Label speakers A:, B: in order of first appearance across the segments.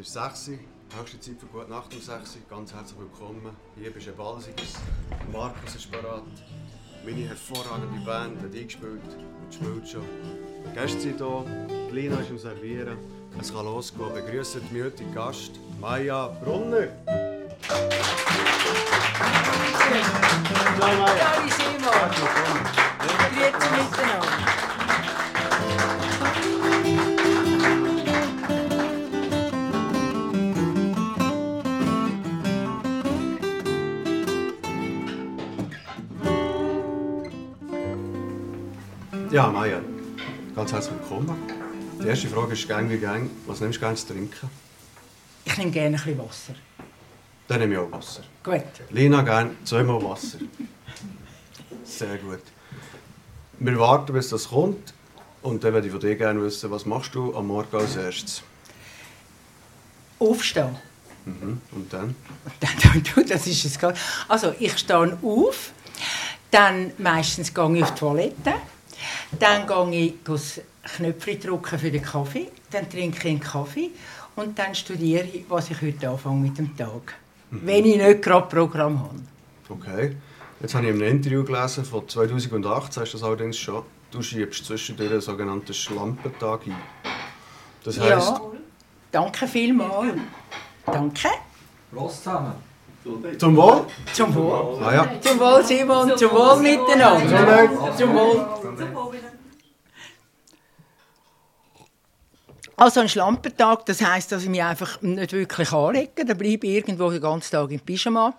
A: Es ist 6 Uhr, höchste Zeit für gute Nacht um 6 Uhr. Ganz herzlich willkommen. Hier bist du Balsiges. Markus ist parat. Meine hervorragende Band hat eingespielt und spielt schon. Die Gäste sind hier, die Lina ist am Servieren. Es kann losgehen. Begrüßen die mütige Gast, Maja Brunner. Hallo Maja.
B: Hallo Simon. Grüezi miteinander.
A: Ja, Maja, ganz herzlich willkommen. Die erste Frage ist gang wie gang, was nimmst du gerne zu trinken?
B: Ich nehme gerne ein bisschen Wasser.
A: Dann nehme ich auch Wasser.
B: Gut.
A: Lina gerne zweimal Wasser. Sehr gut. Wir warten, bis das kommt. Und dann würde ich von dir gerne wissen, was machst du am Morgen als erstes?
B: Aufstehen.
A: Mhm. Und dann?
B: Dann, du, das ist es Also, ich stehe auf, dann meistens gehe ich auf die Toilette, dann gehe ich das Knöpfchen drücken für den Kaffee, dann trinke ich einen Kaffee und dann studiere ich, was ich heute anfange mit dem Tag. Wenn ich nicht gerade Programm habe.
A: Okay. Jetzt habe ich in einem Interview gelesen von 2018, hast du das allerdings schon. Du schiebst zwischendurch einen sogenannten Schlampentag ein. Das heisst,
B: Ja, danke vielmals. Danke.
C: Prost zusammen.
A: Zum Wohl.
B: Zum Wohl.
A: Ah, ja.
B: Zum Wohl, Simon. Zum Wohl miteinander. Zum Wohl. Also ein Schlampentag, das heisst, dass ich mich einfach nicht wirklich anlege. Da bleibe ich irgendwo den ganzen Tag im Pyjama.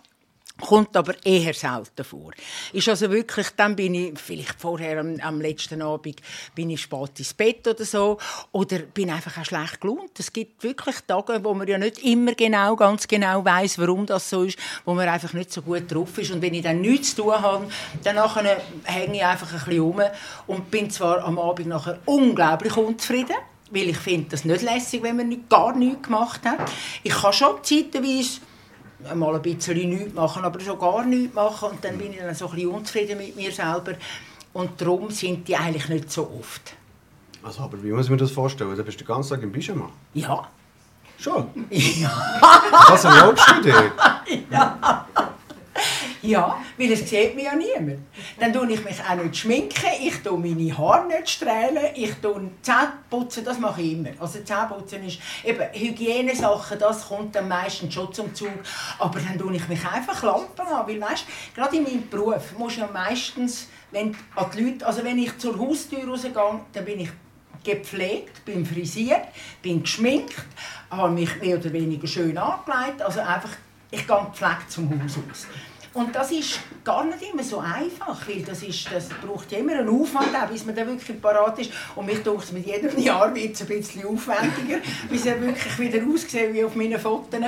B: Kommt aber eher selten vor. Ist also wirklich, dann bin ich vielleicht vorher am, am letzten Abend bin ich spät ins Bett oder so oder bin einfach auch schlecht gelaunt. Es gibt wirklich Tage, wo man ja nicht immer genau, ganz genau weiß, warum das so ist, wo man einfach nicht so gut drauf ist und wenn ich dann nichts zu tun habe, dann hänge ich einfach ein bisschen rum und bin zwar am Abend nachher unglaublich unzufrieden weil ich finde das nicht lässig, wenn man gar nichts gemacht hat. Ich kann schon zeitweise mal ein bisschen nichts machen, aber schon gar nichts machen und dann bin ich dann so ein bisschen unzufrieden mit mir selber und darum sind die eigentlich nicht so oft.
A: Also, aber wie muss ich mir das vorstellen? Da bist du den ganzen Tag im Pyjama.
B: Ja.
A: Schon?
B: Ja,
A: Was erlaubst du dir?
B: ja weil es sieht mich ja niemand. Dann tue ich mich auch nicht schminken, ich tue meine Haare nicht strählen, ich tue Zähne putzen, das mache ich immer. Also Zähneputzen ist eben Hygienesachen, das kommt dann meistens schon zum Zug. Aber dann tue ich mich einfach Lampen an, weil weißt, gerade in meinem Beruf muss ja meistens, wenn an die Leute, also wenn ich zur Haustür rausgehe, dann bin ich gepflegt, bin frisiert, bin geschminkt, habe mich mehr oder weniger schön angelegt, also einfach, ich gehe gepflegt zum Haus aus. Und das ist gar nicht immer so einfach, weil das, ist, das braucht immer einen Aufwand, auch, bis man dann wirklich parat ist. Und mich denke mit jedem Jahr wird es ein bisschen aufwendiger, bis er wirklich wieder aussieht wie auf meinen Fotos.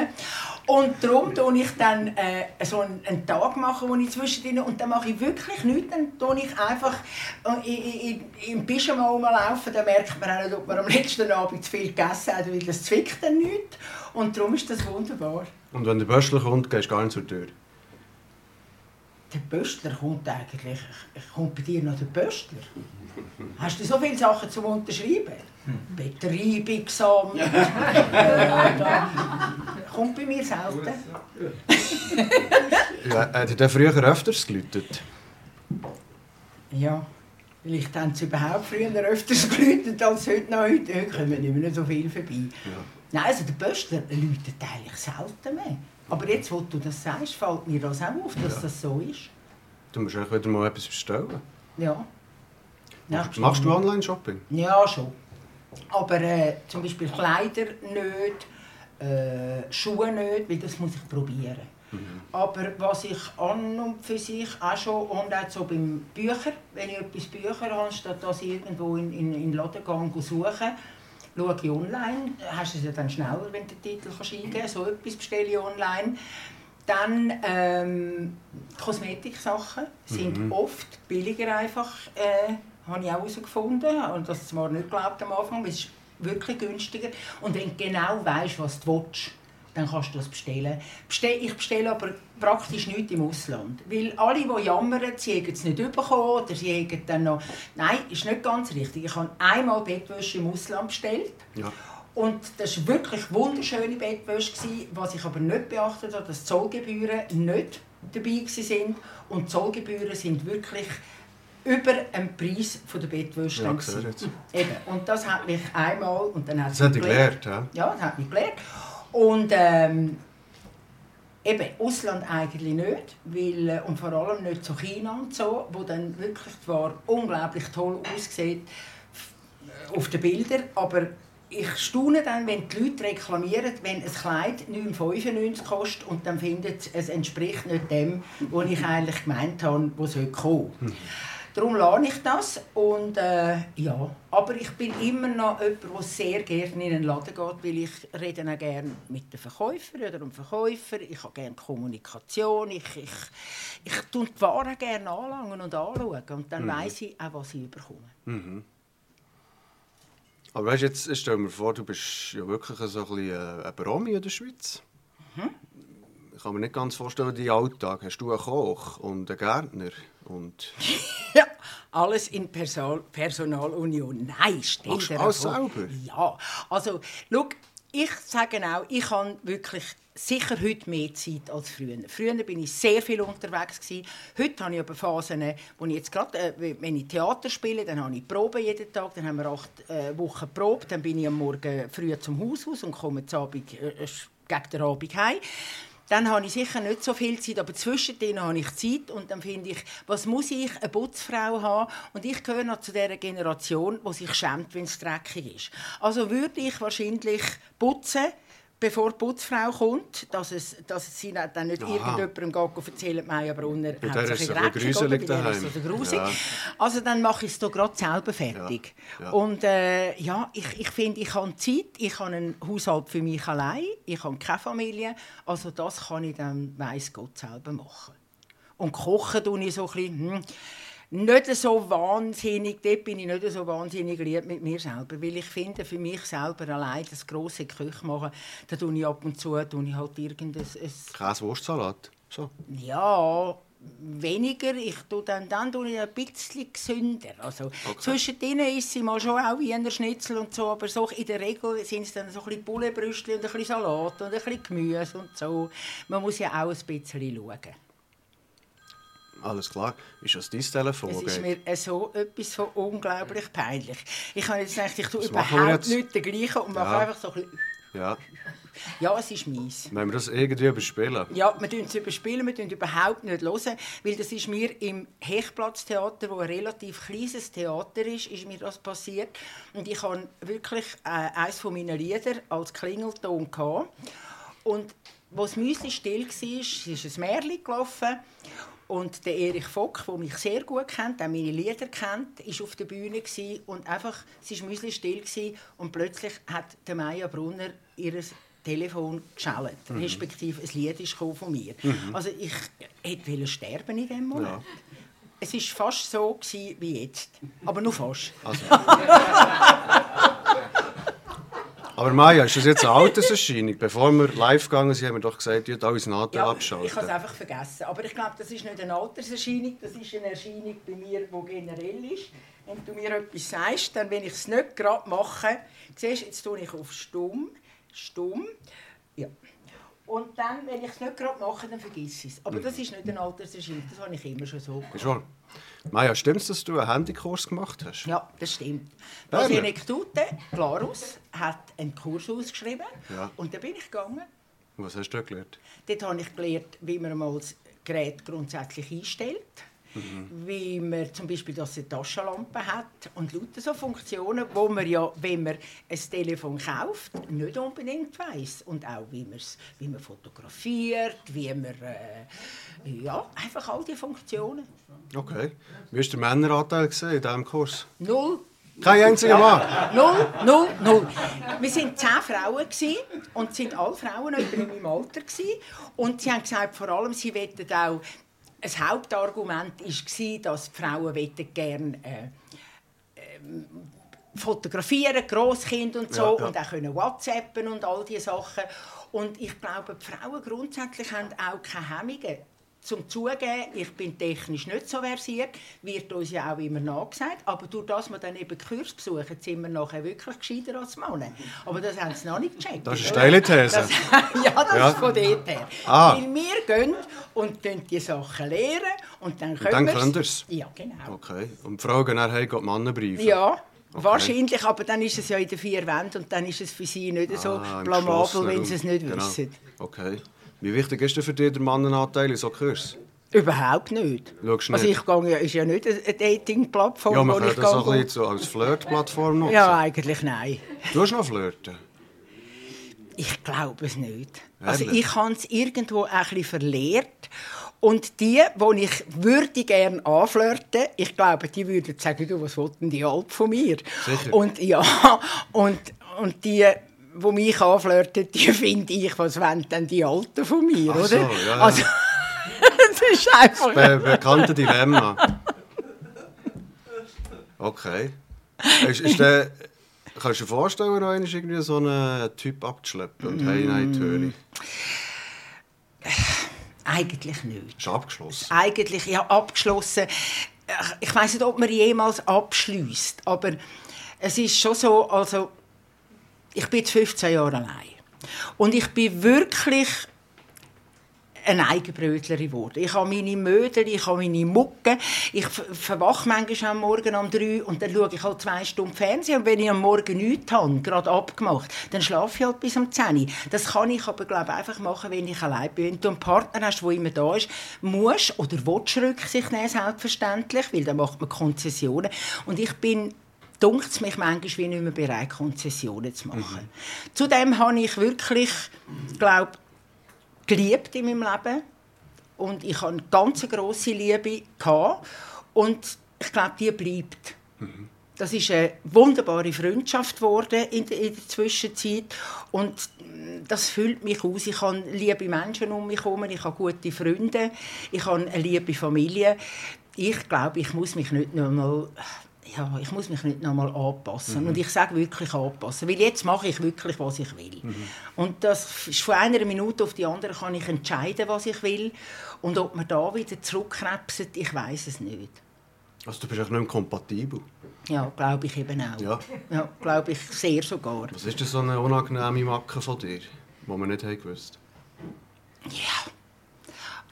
B: Und darum mache ich dann äh, so einen, einen Tag, machen, wo ich zwischendrin, und dann mache ich wirklich nichts, dann tue ich einfach äh, in, in, im Pyjama rumlaufen, dann merkt man auch nicht, ob man am letzten Abend zu viel gegessen hat, weil das zwickt dann nicht. Und darum ist das wunderbar.
A: Und wenn der Böschler kommt, gehst du gar nicht zur Tür.
B: Der Böstler kommt eigentlich. Kommt bei dir noch der Böstler? Hast du so viele Sachen zum Unterschreiben? Betreibungsamt. äh, da. Kommt bei mir selten.
A: Ja, hat er früher öfters geläutet?
B: Ja, vielleicht haben sie überhaupt früher öfters geläutet als heute noch. Heute, heute kommen nicht mehr so viel vorbei. Nein, also der Böstler läutet eigentlich selten mehr. Aber jetzt, wo du das sagst, fällt mir das auch auf, dass
A: Ja.
B: das so ist.
A: Du musst eigentlich wieder mal etwas bestellen.
B: Ja.
A: Machst, machst du Online-Shopping?
B: Ja, schon. Aber äh, zum Beispiel Kleider nicht, äh, Schuhe nicht, weil das muss ich probieren. Aber was ich an und für sich auch schon, und auch so beim Bücher, wenn ich etwas Bücher habe, statt dass ich irgendwo in, in, in den Laden gehe suche, schaue ich online, hast du es ja dann schneller, wenn du den Titel kannst eingeben kannst, so etwas bestelle ich online. Dann ähm, Kosmetiksachen sind oft billiger einfach, äh, habe ich auch herausgefunden. Und das zwar nicht geglaubt am Anfang, aber es ist wirklich günstiger. Und wenn du genau weißt, was du willst, dann kannst du das bestellen. Bestell, ich bestelle aber praktisch nichts im Ausland. Weil alle, die jammern, sie haben es nicht bekommen oder sie haben dann noch... Nein, ist nicht ganz richtig. Ich habe einmal Bettwäsche im Ausland bestellt.
A: Ja.
B: Und das war wirklich wunderschöne Bettwäsche. Was ich aber nicht beachtet habe, dass Zollgebühren nicht dabei waren. Und die Zollgebühren sind wirklich über den Preis der Bettwäsche.
A: Ja,
B: Eben. Und das hat mich einmal... Und dann
A: hat das hat dich gelernt, ja?
B: Ja, das hat mich gelernt. Und ähm, eben, Ausland eigentlich nicht, weil, äh, und vor allem nicht zu China und so, wo dann wirklich zwar unglaublich toll aussieht auf den Bildern, aber ich staune dann, wenn die Leute reklamieren, wenn ein Kleid 9,95 kostet und dann findet es entspricht nicht dem, was ich eigentlich gemeint habe, was kommen soll. Darum lerne ich das. Und, äh, ja. Aber ich bin immer noch jemand, der sehr gerne in einen Laden geht, weil ich rede auch gerne mit den Verkäufern oder dem Verkäufer. Ich habe gerne Kommunikation. Ich, ich, ich tue die Ware gerne anlangen und anschauen. Und dann mhm. weiss ich auch, was ich bekomme.
A: Mhm. Aber weißt, jetzt stell dir vor, du bist ja wirklich so ein bisschen äh, ein Promi in der Schweiz. Mhm. Ich kann mir nicht ganz vorstellen, deinen Alltag. Hast du einen Koch und einen Gärtner? Und
B: ja, alles in Person Personalunion. Nein, stell
A: dir alles selber?
B: Ja, also, schau, ich sage auch, ich habe wirklich sicher heute mehr Zeit als früher. Früher bin ich sehr viel unterwegs gewesen. Heute habe ich aber Phasen, wo ich jetzt gerade, äh, wenn ich Theater spiele, dann habe ich Proben jeden Tag, dann haben wir acht äh, Wochen Probe, dann bin ich am Morgen früh zum Haus aus und komme am Abend, äh, äh, gegen den Abend heim. Dann habe ich sicher nicht so viel Zeit, aber zwischendrin habe ich Zeit und dann finde ich, was muss ich, eine Putzfrau haben? Und ich gehöre noch zu der Generation, die sich schämt, wenn es dreckig ist. Also würde ich wahrscheinlich putzen, bevor die Putzfrau kommt, dass, es, dass sie dann nicht Aha. irgendjemandem geht, erzählt, Maya Brunner
A: hat sich dreckig oder daheim. Ist.
B: Ja. Also dann mache ich es doch gerade selber fertig. Ja. Ja. Und äh, ja, ich, ich finde, ich habe Zeit, ich habe einen Haushalt für mich allein, ich habe keine Familie, also das kann ich dann, weiss Gott, selber machen. Und kochen tue ich so ein bisschen, hm, nicht so wahnsinnig, dort bin ich nicht so wahnsinnig lieb mit mir selber, weil ich finde, für mich selber allein das grosse Küche machen, da tue ich ab und zu tue ich halt irgendein...
A: Käse-Wurstsalat?
B: So. Ja, weniger. Ich tue dann, dann tue ich ein bisschen gesünder. Also, okay. Zwischendrin ist sie mal schon auch Wiener Schnitzel und so, aber so in der Regel sind es dann so ein bisschen und ein bisschen Salat und ein bisschen Gemüse und so. Man muss ja auch ein bisschen schauen.
A: Alles klar. Ist das dein Telefon?
B: Es ist mir so etwas von unglaublich peinlich. Ich habe jetzt gedacht, ich tue überhaupt nicht den gleichen und mache ja. einfach so ein.
A: Ja.
B: Ja, es ist meins.
A: Wenn wir das irgendwie überspielen?
B: Ja, wir tun es überspielen, wir tun überhaupt nicht hören, weil das ist mir im Hechplatztheater, wo ein relativ kleines Theater ist, ist mir das passiert. Und ich habe wirklich äh, eines von meinen Lieder als Klingelton gehabt. Und als das still war, ist ein Märchen gelaufen und der Erich Fock, der mich sehr gut kennt, der meine Lieder kennt, war auf der Bühne und einfach, es war Müsli still und plötzlich hat der Maya Brunner ihr Telefon geschaltet, mhm. respektive ein Lied ist von mir. Mhm. Also ich hätte sterben in dem Moment. Ja. Es war fast so wie jetzt, aber nur fast. Also.
A: Aber Maja, ist das jetzt eine Alterserscheinung? Bevor wir live gegangen sind, haben wir doch gesagt, ihr alles Nadel
B: ja,
A: abschalten.
B: Ich habe es einfach vergessen. Aber ich glaube, das ist nicht eine Alterserscheinung, das ist eine Erscheinung bei mir, die generell ist. Wenn du mir etwas sagst, dann, wenn ich es nicht gerade mache, siehst jetzt tue ich auf stumm, stumm, ja. Und dann, wenn ich es nicht gerade mache, dann vergiss ich es. Aber das ist nicht eine Alterserscheinung, das habe ich immer schon so
A: gemacht. Schon. Maja, stimmt es, dass du einen Handykurs gemacht hast?
B: Ja, das stimmt. Das Anekdote, Klarus hat einen Kurs ausgeschrieben ja. und da bin ich gegangen.
A: Was hast du gelernt?
B: Dort habe ich gelernt, wie man mal das Gerät grundsätzlich einstellt Mhm. Wie man zum Beispiel dass eine Taschenlampe hat und lauter so Funktionen, wo man ja, wenn man ein Telefon kauft, nicht unbedingt weiß und auch wie, wie man fotografiert, wie man äh, ja einfach all die Funktionen.
A: Okay. Wie war der Männeranteil in diesem Kurs?
B: Null.
A: Kein einziger Mann?
B: Null, null, null. Wir waren zehn Frauen und sind alle Frauen in meinem Alter. Und sie haben gesagt, vor allem, sie wollten auch ein Hauptargument war, dass die Frauen gerne äh, äh, fotografieren, Grosskind und so, ja, ja. und auch können WhatsAppen und all diese Sachen. Und ich glaube, die Frauen grundsätzlich haben auch keine Hemmungen. Zum Zugeben, ich bin technisch nicht so versiert, wird uns ja auch immer nachgesagt. Aber durch das wir dann eben Kurs besuchen, sind wir nachher wirklich gescheiter als Männer. Aber das haben sie noch nicht gecheckt.
A: Das ist eine steile These.
B: Das, ja, das
A: Ja.
B: ist von dort her.
A: Ah.
B: Weil wir gehen und tun die Sachen lernen und dann können
A: dann
B: wir's.
A: könnt ihr's.
B: Ja, genau.
A: Okay. Und geht nachher geht Männer briefen?
B: Ja, wahrscheinlich, aber dann ist es ja in den vier Wänden und dann ist es für sie nicht so
A: Ah, im
B: blamabel, wenn sie es nicht
A: Genau.
B: wissen.
A: Okay. Wie wichtig ist denn für dich der Mannenanteil in so Kurs?
B: Überhaupt nicht.
A: Schaust
B: Also
A: nicht?
B: ich gehe ist ja nicht eine Dating-Plattform,
A: Ja, man kann das auch ein so als Flirtplattform nutzen.
B: Ja, eigentlich nein.
A: Du hast noch flirten?
B: Ich glaube es nicht. Also
A: Ehrlich?
B: ich habe es irgendwo ein bisschen verlehrt. Und die, die ich würde gerne anflirten, ich glaube, die würden sagen, du, was wollten die alt von mir?
A: Sicher.
B: Und ja, und, und die, die mich anflirten, die finde ich, was wollen denn die Alten von mir,
A: Ach
B: oder?
A: so, ja, ja.
B: Also, das ist einfach...
A: Be bekannte Dilemma. Okay. Ist, ist der, kannst du dir vorstellen, noch einmal irgendwie so einen Typ abzuschleppen und hey, nein, Töri?
B: Eigentlich nicht.
A: Ist abgeschlossen.
B: eigentlich ja, abgeschlossen. Äh, Ich weiß nicht, ob man jemals abschließt, aber es ist schon so, also ich bin jetzt 15 Jahre allein und ich bin wirklich eine Eigenbrötlerin geworden. Ich habe meine Möder, ich habe meine Mucke. Ich ver- verwache manchmal am Morgen um drei und dann schaue ich halt zwei Stunden Fernsehen. Und wenn ich am Morgen nichts habe, gerade abgemacht, dann schlafe ich halt bis um 10 Uhr. Das kann ich aber, glaube ich, einfach machen, wenn ich allein bin. Wenn du einen Partner hast, der immer da ist, musst oder willst Rücksicht nehmen, selbstverständlich, weil dann macht man Konzessionen. Und ich bin dunkt es mich manchmal wie nicht mehr bereit, Konzessionen zu machen. Zudem habe ich wirklich, glaube geliebt in meinem Leben und ich hatte eine ganz grosse Liebe und ich glaube, die bleibt. Das ist eine wunderbare Freundschaft geworden in der, Zwischenzeit und mm, das füllt mich aus. Ich habe liebe Menschen um mich herum, ich habe gute Freunde, ich habe eine liebe Familie. Ich glaube, ich muss mich nicht noch mal ja, ich muss mich nicht noch mal anpassen. Und ich sage wirklich anpassen, weil jetzt mache ich wirklich, was ich will. Und das ist von einer Minute auf die andere kann ich entscheiden, was ich will. Und ob man da wieder zurückkrebset, ich weiß es nicht.
A: Also du bist auch nicht kompatibel.
B: Ja, glaube ich eben auch.
A: Ja.
B: Ja, glaube ich sehr sogar.
A: Was ist denn so eine unangenehme Macke von dir, die wir nicht haben gewusst
B: Ja.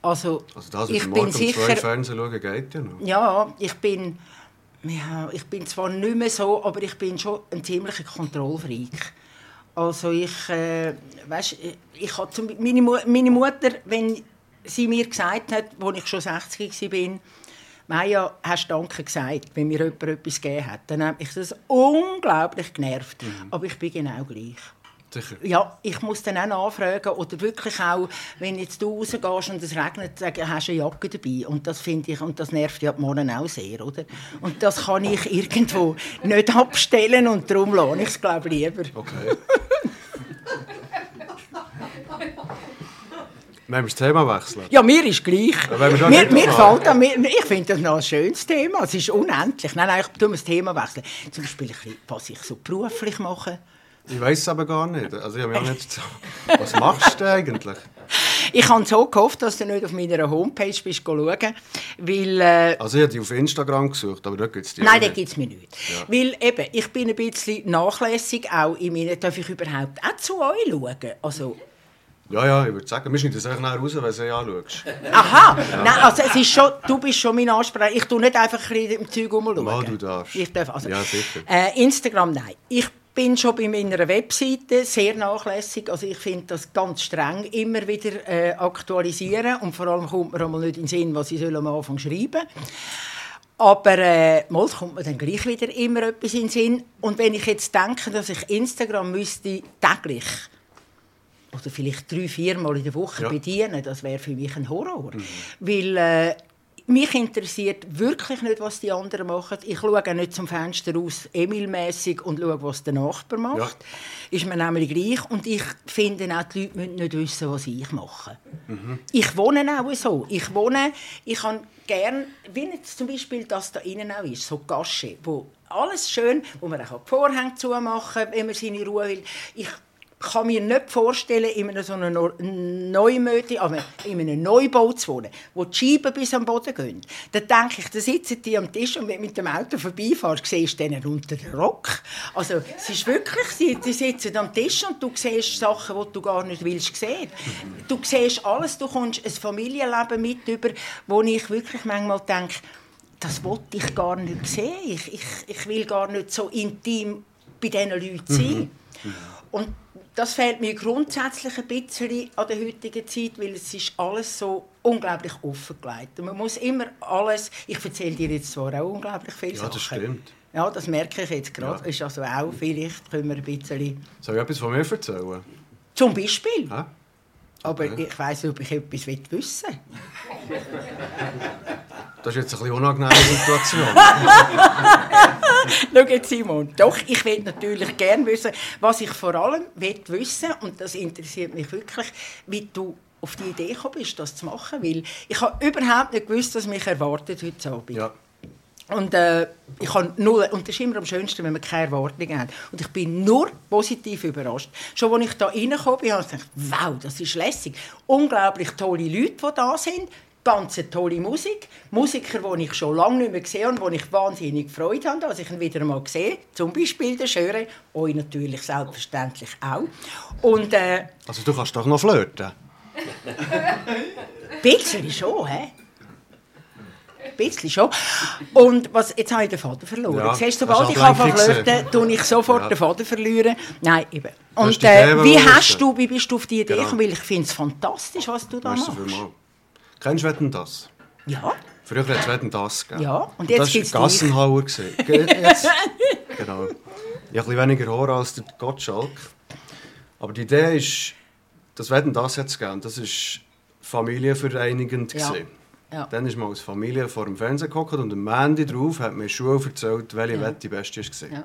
B: Also,
A: Also das,
B: ich bin sicher...
A: Fernsehen schauen, geht ja noch.
B: Ja, ich bin, ja, ich bin zwar nicht mehr so, aber ich bin schon ein ziemlicher Kontrollfreak. Also ich, äh, weißt, ich hatte zum, meine, Mu meine Mutter, wenn sie mir gesagt hat, als ich schon 60 war, Maja, hast du Danke gesagt, wenn mir jemand etwas gegeben hat. Dann hat mich das unglaublich genervt. Aber ich bin genau gleich.
A: Sicher.
B: Ja, ich muss dann auch nachfragen oder wirklich auch, wenn jetzt du rausgehst und es regnet, sagen, hast du eine Jacke dabei? Und das finde ich, und das nervt ja die Männer auch sehr, oder? Und das kann ich irgendwo nicht abstellen und darum lohne ich es, glaube ich, lieber.
A: Okay. Wenn wir das Thema wechseln.
B: Ja, mir ist gleich. Mir, mir
A: machen.
B: fällt an, mir, ich finde das noch ein schönes Thema. Es ist unendlich. Nein, nein, ich tue das Thema wechseln. Zum Beispiel, was ich so beruflich mache.
A: Ich weiß es aber gar nicht. Also ich habe mich auch nicht so... Was machst du eigentlich?
B: Ich habe so gehofft, dass du nicht auf meiner Homepage bist schauen, weil... Äh,
A: Also ich habe die auf Instagram gesucht, aber dort gibt es die
B: Nein,
A: nicht.
B: gibt es mir nicht.
A: Ja.
B: Weil eben, ich bin ein bisschen nachlässig, auch in meinen... Darf ich überhaupt auch zu euch schauen? Also,
A: Ja, ja, ich würde sagen, wir schneiden das nachher raus, wenn du sie anschaust.
B: aha! Nein, also es ist schon... Du bist schon mein Ansprecher. Ich tue nicht einfach im Zeug rumschauen.
A: Mal, du darfst.
B: Ich darf also.
A: Ja, sicher.
B: Äh, Instagram, nein. Ich bin schon bei meiner Webseite sehr nachlässig. Also ich finde das ganz streng, immer wieder äh, aktualisieren. Und vor allem kommt mir einmal nicht in den Sinn, was ich soll am Anfang schreiben aber äh, mal kommt mir dann gleich wieder immer etwas in den Sinn. Und wenn ich jetzt denke, dass ich Instagram müsste täglich oder vielleicht drei, viermal in der Woche
A: Ja.
B: bedienen, das wäre für mich ein Horror. Weil äh, mich interessiert wirklich nicht, was die anderen machen. Ich schaue auch nicht zum Fenster aus, Emil-mässig und schaue, was der Nachbar macht. Ist mir nämlich gleich. Und ich finde auch, die Leute müssen nicht wissen, was ich mache. Ich wohne auch so. Ich wohne, ich kann gern, wie jetzt zum Beispiel das da innen auch ist, so Gasche, wo alles schön, wo man auch die Vorhänge zumachen kann, wenn man seine Ruhe will. Ich kann mir nicht vorstellen, in einem so einem Neumöte, also in einem Neubau zu wohnen, wo die Scheiben bis am Boden gehen. Dann denke ich, da sitzen die am Tisch und wenn du mit dem Auto vorbeifährst, siehst du denen unter den Rock. Also es ist wirklich, sie, die sitzen am Tisch und du siehst Sachen, die du gar nicht willst sehen. Du siehst alles, du kommst ein Familienleben mit über, wo ich wirklich manchmal denke, das wollte ich gar nicht sehen. Ich, ich, ich will gar nicht so intim bei diesen Leuten sein. Mhm. Und das fehlt mir grundsätzlich ein bisschen an der heutigen Zeit, weil es ist alles so unglaublich offengelegt. Und man muss immer alles... Ich erzähle dir jetzt zwar auch unglaublich viele
A: ja, das stimmt.
B: Ja, das merke ich jetzt gerade. Ja. Ist also auch, vielleicht können wir ein bisschen...
A: Soll ich etwas von mir erzählen?
B: Zum Beispiel. Ja? Aber okay. ich weiss nicht, ob ich etwas wissen will.
A: Das ist jetzt eine unangenehme Situation.
B: Schau jetzt, Simon. Doch, ich will natürlich gerne wissen, was ich vor allem will wissen und das interessiert mich wirklich, wie du auf die Idee gekommen bist, das zu machen. Weil ich habe überhaupt nicht gewusst, was mich erwartet heute Abend. Ja. Und äh, ich habe null, und das ist immer am schönsten, wenn man keine Erwartungen hat. Und ich bin nur positiv überrascht. Schon als ich da reingekommen bin, habe ich gedacht, wow, das ist lässig. Unglaublich tolle Leute, die da sind ganz tolle Musik. Musiker, die ich schon lange nicht mehr gesehen habe und die ich wahnsinnig Freude habe, dass ich ihn wieder einmal sehe. Zum Beispiel der Schöre, euch natürlich selbstverständlich auch. Und, äh,
A: also du kannst doch noch flirten?
B: Bisschen schon, hä? Ein bisschen schon. Und was, jetzt habe ich den Faden verloren. Ja, Siehst, sobald ich flirten tue ich sofort ja. den Faden verlieren. Nein, eben. Und äh, wie, hast du, wie bist du auf die Idee genau. gekommen? Weil ich finde es fantastisch, was du da machst.
A: Kennst du Wetten, das?
B: Ja.
A: Früher hat es Wetten, das gegeben.
B: Ja, und jetzt
A: gibt es Gassenhauer. genau. Ich habe ein weniger Horror als der Gottschalk. Aber die Idee ist, das Wetten, das hat es gegeben. Das war familienvereinigend. Ja. Ja. Dann ist man als Familie vor dem Fernsehen geguckt und am Ende drauf hat mir Schule erzählt, welche ja. Wette die beste war. Ja.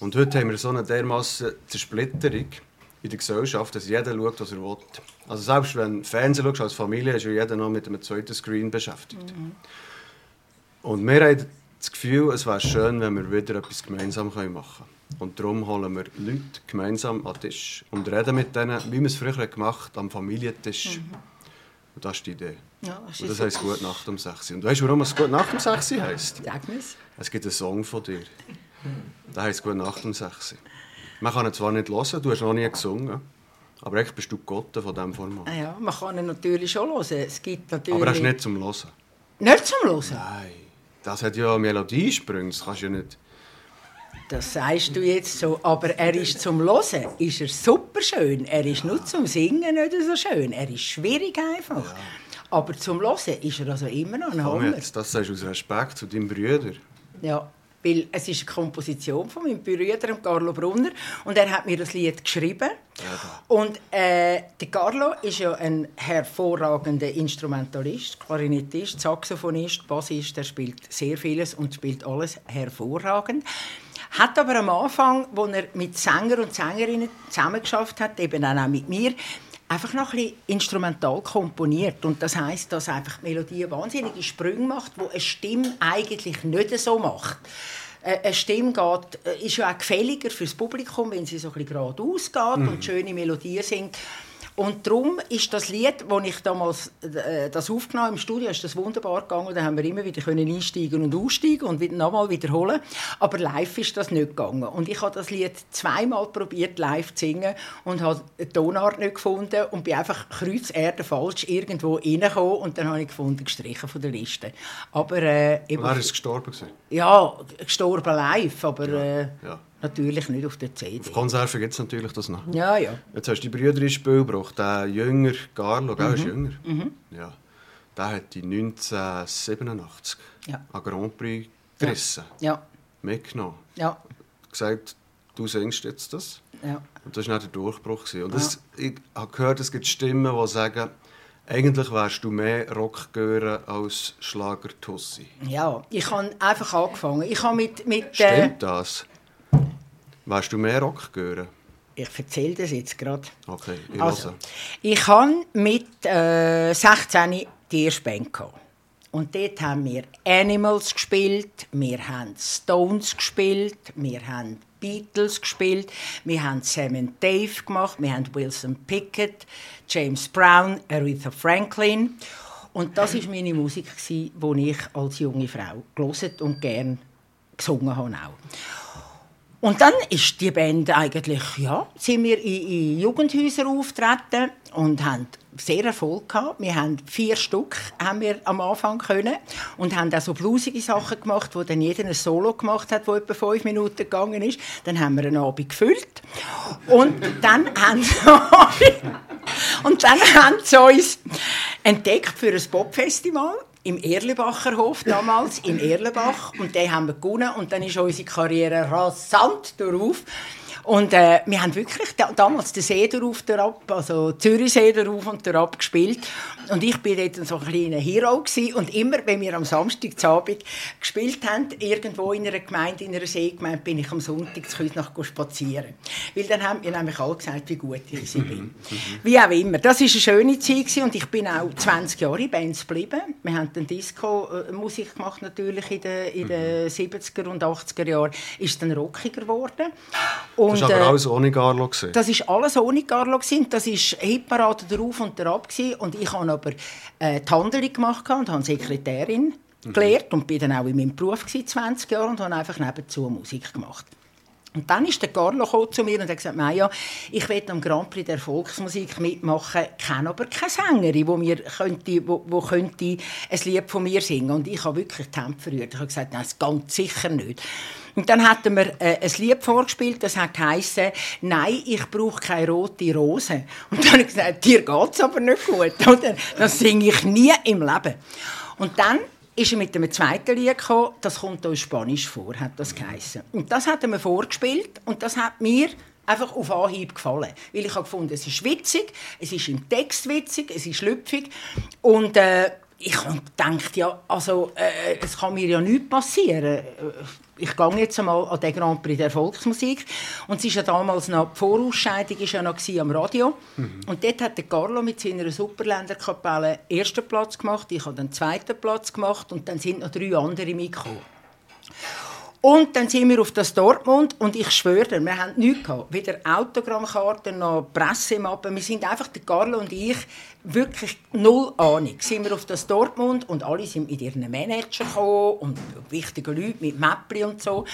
A: Und heute haben wir so eine dermassen Zersplitterung in der Gesellschaft, dass jeder schaut, was er will. Also selbst wenn du Fernsehen schaust als Familie, ist ja jeder noch mit einem zweiten Screen beschäftigt. Mhm. Und wir haben das Gefühl, es wäre schön, wenn wir wieder etwas gemeinsam machen können. Und darum holen wir Leute gemeinsam an den Tisch und reden mit denen, wie wir es früher gemacht haben, am Familientisch. Mhm. Und das ist die Idee. Ja, das, und das heisst «Gute Nacht um 6 Und weißt du, warum es «Gute Nacht um 6 heisst?
B: Sag mir's.
A: Es gibt einen Song von dir. Der heisst «Gute Nacht um 6 man kann ihn zwar nicht hören, du hast noch nie gesungen, aber eigentlich bist du Gott von diesem Format.
B: Ah ja, man kann ihn natürlich schon hören. Es gibt natürlich...
A: Aber er ist nicht zum Hören.
B: Nicht zum Hören?
A: Nein, das hat ja Melodiesprünge, das kannst du ja nicht...
B: Das sagst du jetzt so, aber er ist zum Hören ist er super schön. Er ist nur zum Singen nicht so schön. Er ist schwierig einfach. Ja. Aber zum Hören ist er also immer noch ein Hammer.
A: Jetzt, das sagst du aus Respekt zu deinem Bruder.
B: Ja, weil es ist eine Komposition von meinem Bruder, Carlo Brunner, und er hat mir das Lied geschrieben. Ja. Und äh, der Carlo ist ja ein hervorragender Instrumentalist, Klarinettist, Saxophonist, Bassist. Er spielt sehr vieles und spielt alles hervorragend. Hat aber am Anfang, als er mit Sänger und Sängerinnen zusammengeschafft hat, eben auch mit mir, einfach noch ein bisschen instrumental komponiert. Und das heißt, dass einfach die Melodie wahnsinnige Sprünge macht, wo eine Stimme eigentlich nicht so macht. Äh, eine Stimme geht, äh, ist ja auch gefälliger fürs Publikum, wenn sie so ein bisschen geradeaus geht mhm. und schöne Melodien singt. Und darum ist das Lied, das ich damals äh, das aufgenommen im Studio, ist das wunderbar gegangen. Da haben wir immer wieder können einsteigen und aussteigen und wieder nochmal wiederholen. Aber live ist das nicht gegangen. Und ich habe das Lied zweimal probiert live zu singen und habe die Tonart nicht gefunden und bin einfach kreuzerde falsch irgendwo reingekommen und dann habe ich gefunden, gestrichen von der Liste. Aber äh,
A: eben, er ist gestorben
B: Ja, gestorben live, aber ja, äh, ja. Natürlich nicht auf der CD.
A: Auf Konserven gibt es natürlich das noch.
B: Ja, ja.
A: Jetzt hast du die Brüder ins Spiel gebracht. Der Jünger, Carlo, mhm. ist jünger. Mhm. Ja. Der hat die 1987 ja. an Grand Prix gerissen.
B: Ja. ja.
A: Mitgenommen.
B: Ja.
A: Gesagt, du singst jetzt das.
B: Ja.
A: Und das war nicht der Durchbruch. Und das, ja. ich habe gehört, es gibt Stimmen, die sagen, eigentlich wärst du mehr Rockgöre als Schlager-Tussi.
B: Ja, ich habe einfach angefangen. Ich habe mit, mit,
A: äh, Stimmt das? Weißt du mehr Rock hören?
B: Ich erzähle das jetzt gerade.
A: Okay, ich
B: also, Ich hatte mit äh, 16 die erste Band. Gehabt. Und dort haben wir Animals gespielt, wir haben Stones gespielt, wir haben Beatles gespielt, wir haben Sam Dave gemacht, wir haben Wilson Pickett, James Brown, Aretha Franklin. Und das war meine Musik, die ich als junge Frau gelesen und gern gesungen habe. Auch. Und dann ist die Band eigentlich, ja, sind wir in, in Jugendhäusern auftreten und haben sehr Erfolg gehabt. Wir haben vier Stück haben wir am Anfang können und haben auch so blusige Sachen gemacht, wo dann jeder ein Solo gemacht hat, wo etwa fünf Minuten gegangen ist. Dann haben wir einen Abend gefüllt und dann haben und dann haben sie uns entdeckt für ein Popfestival im Erlebacher Hof damals in Erlebach und den haben wir gewonnen. Und dann ist unsere Karriere rasant darauf und äh, wir haben wirklich da, damals den See darauf, ab, also Zürichsee darauf und darauf gespielt. Und ich bin dort so ein kleiner Hero gewesen. Und immer, wenn wir am Samstagabend gespielt haben, irgendwo in einer Gemeinde, in einer Seegemeinde, bin ich am Sonntag zu nach spazieren. Weil dann haben mir nämlich alle gesagt, wie gut ich bin. Mhm. wie auch immer. Das war eine schöne Zeit gewesen. und ich bin auch 20 Jahre in Bands geblieben. Wir haben dann Disco-Musik gemacht natürlich in den, in den 70er und 80er Jahren. Ist dann rockiger geworden.
A: Und das war aber äh, alles ohne Carlo? Gewesen.
B: Das war alles ohne Carlo. Gewesen. Das war Hitparade darauf und darauf. Und ich habe aber äh, die Handlung gemacht und habe Sekretärin mhm. gelernt und bin dann auch in meinem Beruf gewesen, 20 Jahre und habe einfach nebenzu Musik gemacht. Und dann ist der Carlo zu mir und hat gesagt, Maja, ich will am Grand Prix der Volksmusik mitmachen, kenne aber keine Sängerin, wo mir könnte, wo, wo könnte ein Lied von mir singen. Und ich habe wirklich die Hände verrührt. Ich habe gesagt, nein, das ganz sicher nicht. Und dann hatten wir äh, ein Lied vorgespielt, das hat geheißen, «Nein, ich brauche keine rote Rose». Und dann habe ich gesagt, «Dir geht es aber nicht gut, oder? Das singe ich nie im Leben». Und dann ist er mit einem zweiten Lied gekommen, das kommt aus Spanisch vor, hat das geheißen. Und das hat er mir vorgespielt und das hat mir einfach auf Anhieb gefallen. Weil ich habe gefunden, es ist witzig, es ist im Text witzig, es ist schlüpfig und äh, ich gedacht, ja, also äh, es kann mir ja nichts passieren ich gehe jetzt einmal an den Grand Prix der Volksmusik. Und es ist ja damals noch, die Vorausscheidung war ja noch am Radio. Mhm. Und dort hat der Carlo mit seiner Superländerkapelle ersten Platz gemacht, ich habe den zweiten Platz gemacht und dann sind noch drei andere mitgekommen. Und dann sind wir auf das Dortmund und ich schwöre, wir haben nichts gehabt. Weder Autogrammkarten noch Pressemappen. Wir sind einfach, der Carlo und ich, wirklich null Ahnung. Sind wir auf das Dortmund und alle sind mit ihren Manager gekommen und wichtige Leute mit Mäppli und so.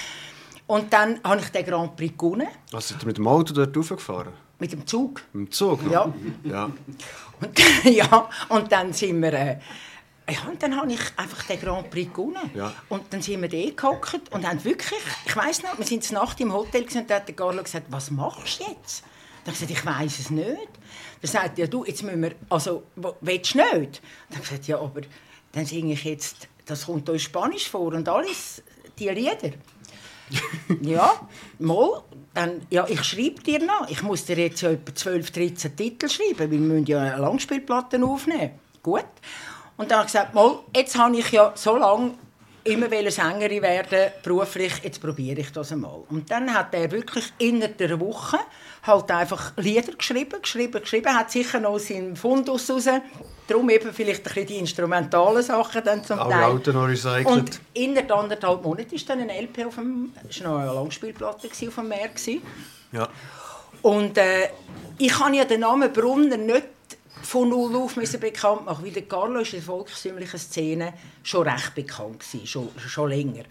B: Und dann habe ich den Grand Prix gewonnen.
A: Also sind mit dem Auto dort raufgefahren?
B: Mit dem Zug.
A: Mit dem Zug?
B: Ja.
A: ja.
B: Und, ja, und dann sind wir... Äh, ja, und dann habe ich einfach den Grand Prix gewonnen. Ja. Und dann sind wir da gehockt und haben wirklich, ich weiß noch, wir sind Nacht im Hotel und da hat der Carlo gesagt, was machst du jetzt? Dann habe ich gesagt, ich weiß es nicht. Dann sagt er, du, jetzt müssen wir, also, willst du nicht? Dann habe ich gesagt, ja, aber dann singe ich jetzt, das kommt euch Spanisch vor und alles, die Lieder. ja, mal, dann, ja, ich schreibe dir noch. Ich muss dir jetzt ja etwa 12, 13 Titel schreiben, weil wir müssen ja Langspielplatten aufnehmen. Gut. Und dann habe ich gesagt, mal, jetzt habe ich ja so lange immer Sängerin werden, beruflich, jetzt probiere ich das einmal. Und dann hat er wirklich innerhalb der Woche halt einfach Lieder geschrieben, geschrieben, geschrieben, hat sicher noch seinen Fundus raus. Darum eben vielleicht ein bisschen die instrumentalen Sachen dann zum
A: Teil. Alten noch recycelt.
B: Und innerhalb anderthalb Monaten war dann ein LP auf dem, war noch eine Langspielplatte auf dem Meer.
A: Ja.
B: Und äh, ich habe ja den Namen Brunner nicht von null auf müssen bekannt machen, weil der Carlo ist in der volkstümlichen Szene schon recht bekannt gewesen, schon, schon länger.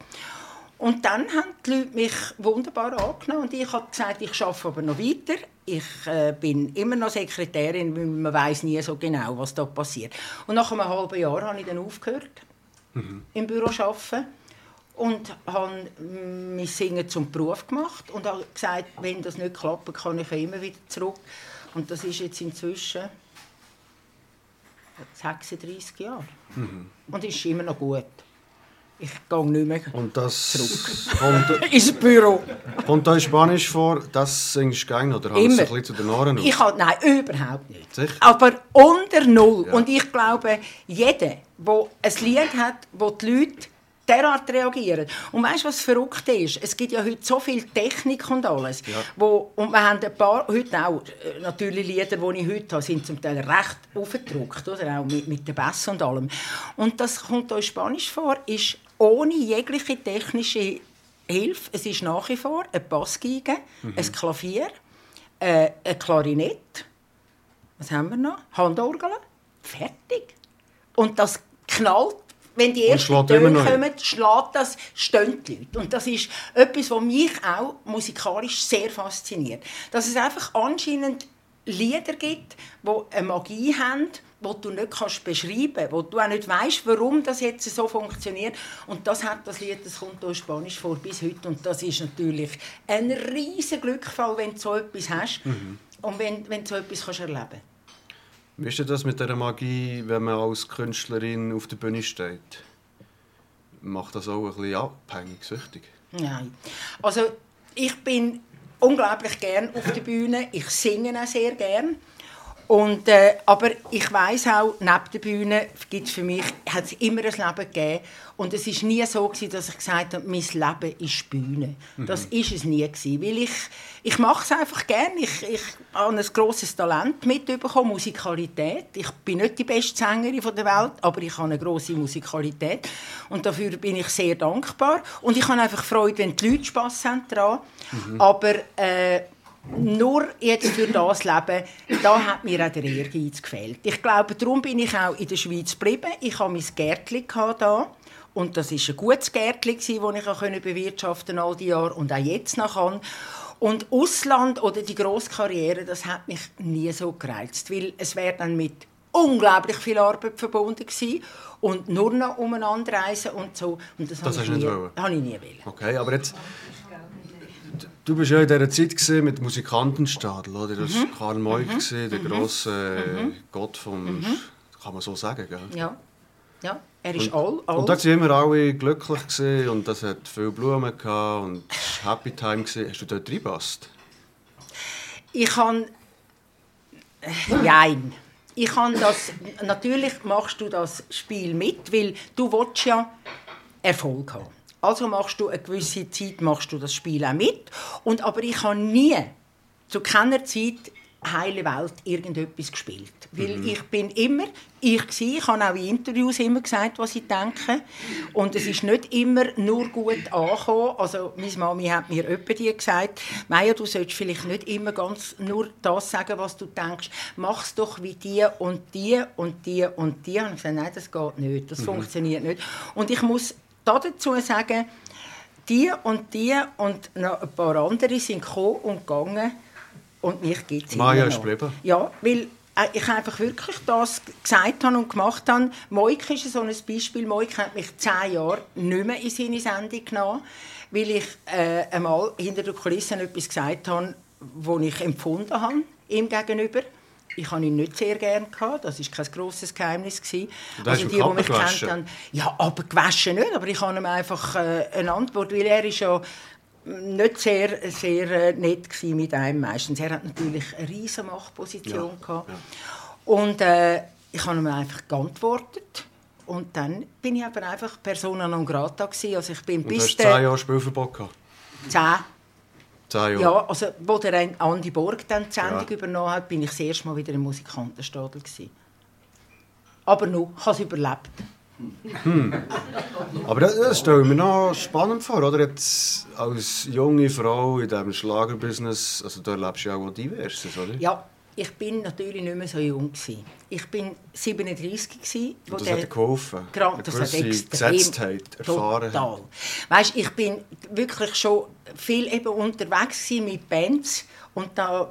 B: Und dann haben die Leute mich wunderbar angenommen und ich habe gesagt, ich arbeite aber noch weiter. Ich äh, bin immer noch Sekretärin, weil man weiß nie so genau, was da passiert. Und nach einem halben Jahr habe ich dann aufgehört, mhm. im Büro arbeiten und habe mein Singen zum Beruf gemacht und habe gesagt, wenn das nicht klappt, kann ich immer wieder zurück. Und das ist jetzt inzwischen 36 Jahre. Mhm. Und ist immer noch gut. Ich gehe nicht mehr
A: Und das
B: zurück. Kommt, ins Büro.
A: Kommt da Spanisch vor, das singst du gerne oder hast du ein bisschen zu den Ohren
B: Ich halt, Nein, überhaupt nicht.
A: Sicher?
B: Aber unter Null. Ja. Und ich glaube, jeder, der ein Lied hat, wo die Leute derart reagieren. Und weißt du, was verrückt ist? Es gibt ja heute so viel Technik und alles. Ja. Wo, und wir haben ein paar, heute auch, äh, natürlich Lieder, die ich heute habe, sind zum Teil recht aufgedruckt, oder? auch mit, mit den Bass und allem. Und das kommt euch Spanisch vor, ist ohne jegliche technische Hilfe. Es ist nach wie vor ein Bassgeige, mhm. ein Klavier, äh, ein Klarinett, was haben wir noch? Handorgel, fertig. Und das knallt wenn die ersten Töne kommen, schlägt das, stehen die Leute. Und das ist etwas, was mich auch musikalisch sehr fasziniert. Dass es einfach anscheinend Lieder gibt, die eine Magie haben, die du nicht kannst beschreiben kannst, wo du auch nicht weißt, warum das jetzt so funktioniert. Und das hat das Lied, das kommt aus Spanisch vor bis heute. Und das ist natürlich ein riesiger Glückfall, wenn du so etwas hast mhm. und wenn, wenn du so etwas kannst erleben kannst.
A: Wie ist das mit der Magie, wenn man als Künstlerin auf der Bühne steht? Macht das auch ein bisschen abhängig, süchtig?
B: Nein. Also ich bin unglaublich gern auf der Bühne. Ich singe auch sehr gern. Und, äh, aber ich weiß auch, neben der Bühne gibt's für mich, hat es immer ein Leben gegeben. Und es war nie so, gewesen, dass ich gesagt habe, mein Leben ist Bühne. Mhm. Das ist es nie. Gewesen, weil ich, ich mache es einfach gerne. Ich, ich habe ein grosses Talent mitbekommen, Musikalität. Ich bin nicht die beste Sängerin der Welt, aber ich habe eine grosse Musikalität. Und dafür bin ich sehr dankbar. Und ich habe einfach Freude, wenn die Leute Spass haben daran. Mhm. Aber... Äh, nur jetzt für das Leben, da hat mir auch der Ehrgeiz gefehlt. Ich glaube, darum bin ich auch in der Schweiz geblieben. Ich hatte mein Gärtchen da und das ist ein gutes Gärtchen, das ich bewirtschaften all die Jahre und auch jetzt noch kann. Und Ausland oder die grosse Karriere, das hat mich nie so gereizt, weil es wäre dann mit unglaublich viel Arbeit verbunden gewesen und nur noch umeinander reisen und so. Und das,
A: das
B: habe
A: ich, nie,
B: habe ich nie wollen.
A: Okay, aber jetzt Du bist ja in dieser Zeit mit Musikantenstadel, oder? Das war mhm. Karl Moy, mhm. der mhm. grosse mhm. Gott vom, mhm. kann man so sagen, gell?
B: Ja. ja. Er ist all, all.
A: Und da waren immer alle glücklich und das hat viele Blumen gehabt und Happy Time gewesen. Hast du dort reingepasst?
B: Ich kann... Nein. Ich kann das... Natürlich machst du das Spiel mit, weil du willst ja Erfolg haben. Also machst du eine gewisse Zeit machst du das Spiel auch mit. Und, aber ich habe nie, zu keiner Zeit, heile Welt irgendetwas gespielt. Weil mhm. ich bin immer ich gewesen. Ich habe auch in Interviews immer gesagt, was ich denke. Und es ist nicht immer nur gut angekommen. Also meine Mami hat mir öppe gesagt, Maja, du sollst vielleicht nicht immer ganz nur das sagen, was du denkst. Mach es doch wie die und die und die und die. Und ich gesagt, nein, das geht nicht. Das mhm. funktioniert nicht. Und ich muss dazu sagen, die und die und noch ein paar andere sind gekommen und gegangen und mich gibt es
A: Maja ist geblieben?
B: Ja, weil äh, ich einfach wirklich das gesagt habe und gemacht habe. Moik ist so ein Beispiel. Moik hat mich zehn Jahre nicht mehr in seine Sendung genommen, weil ich äh, einmal hinter der Kulissen etwas gesagt habe, das ich empfunden habe, ihm gegenüber. Ich habe ihn nicht sehr gerne gehabt. Das war kein grosses Geheimnis. Gewesen.
A: Also die, die mich kennt haben,
B: ja, aber gewaschen nicht. Aber ich habe ihm einfach äh, eine Antwort, weil er ist ja nicht sehr, sehr äh, nett mit einem meistens. Er hat natürlich eine riesige Machtposition ja, gehabt. Ja. Und äh, ich habe ihm einfach geantwortet. Und dann bin ich aber einfach Persona non grata gewesen. Also ich bin
A: Und bis hast zehn Jahre Spielverbot gehabt?
B: Zehn. Zehn Jahre? Ja, also wo der Andi Borg dann die Sendung ja. übernommen hat, bin ich das erste Mal wieder im Musikantenstadel gewesen. Aber nur, ich habe es überlebt.
A: Hm. Aber das, das stelle ich mir noch spannend vor, oder? Jetzt als junge Frau in diesem Schlagerbusiness, also da lebst du ja auch diverses, oder?
B: Ja, ich bin natürlich nicht mehr so jung gewesen. Ich bin 37 gewesen,
A: wo das der, hat geholfen.
B: Gerade, das hat extrem
A: Gesetztheit, erfahren.
B: Total. Weißt, ich bin wirklich schon viel eben unterwegs mit Bands und da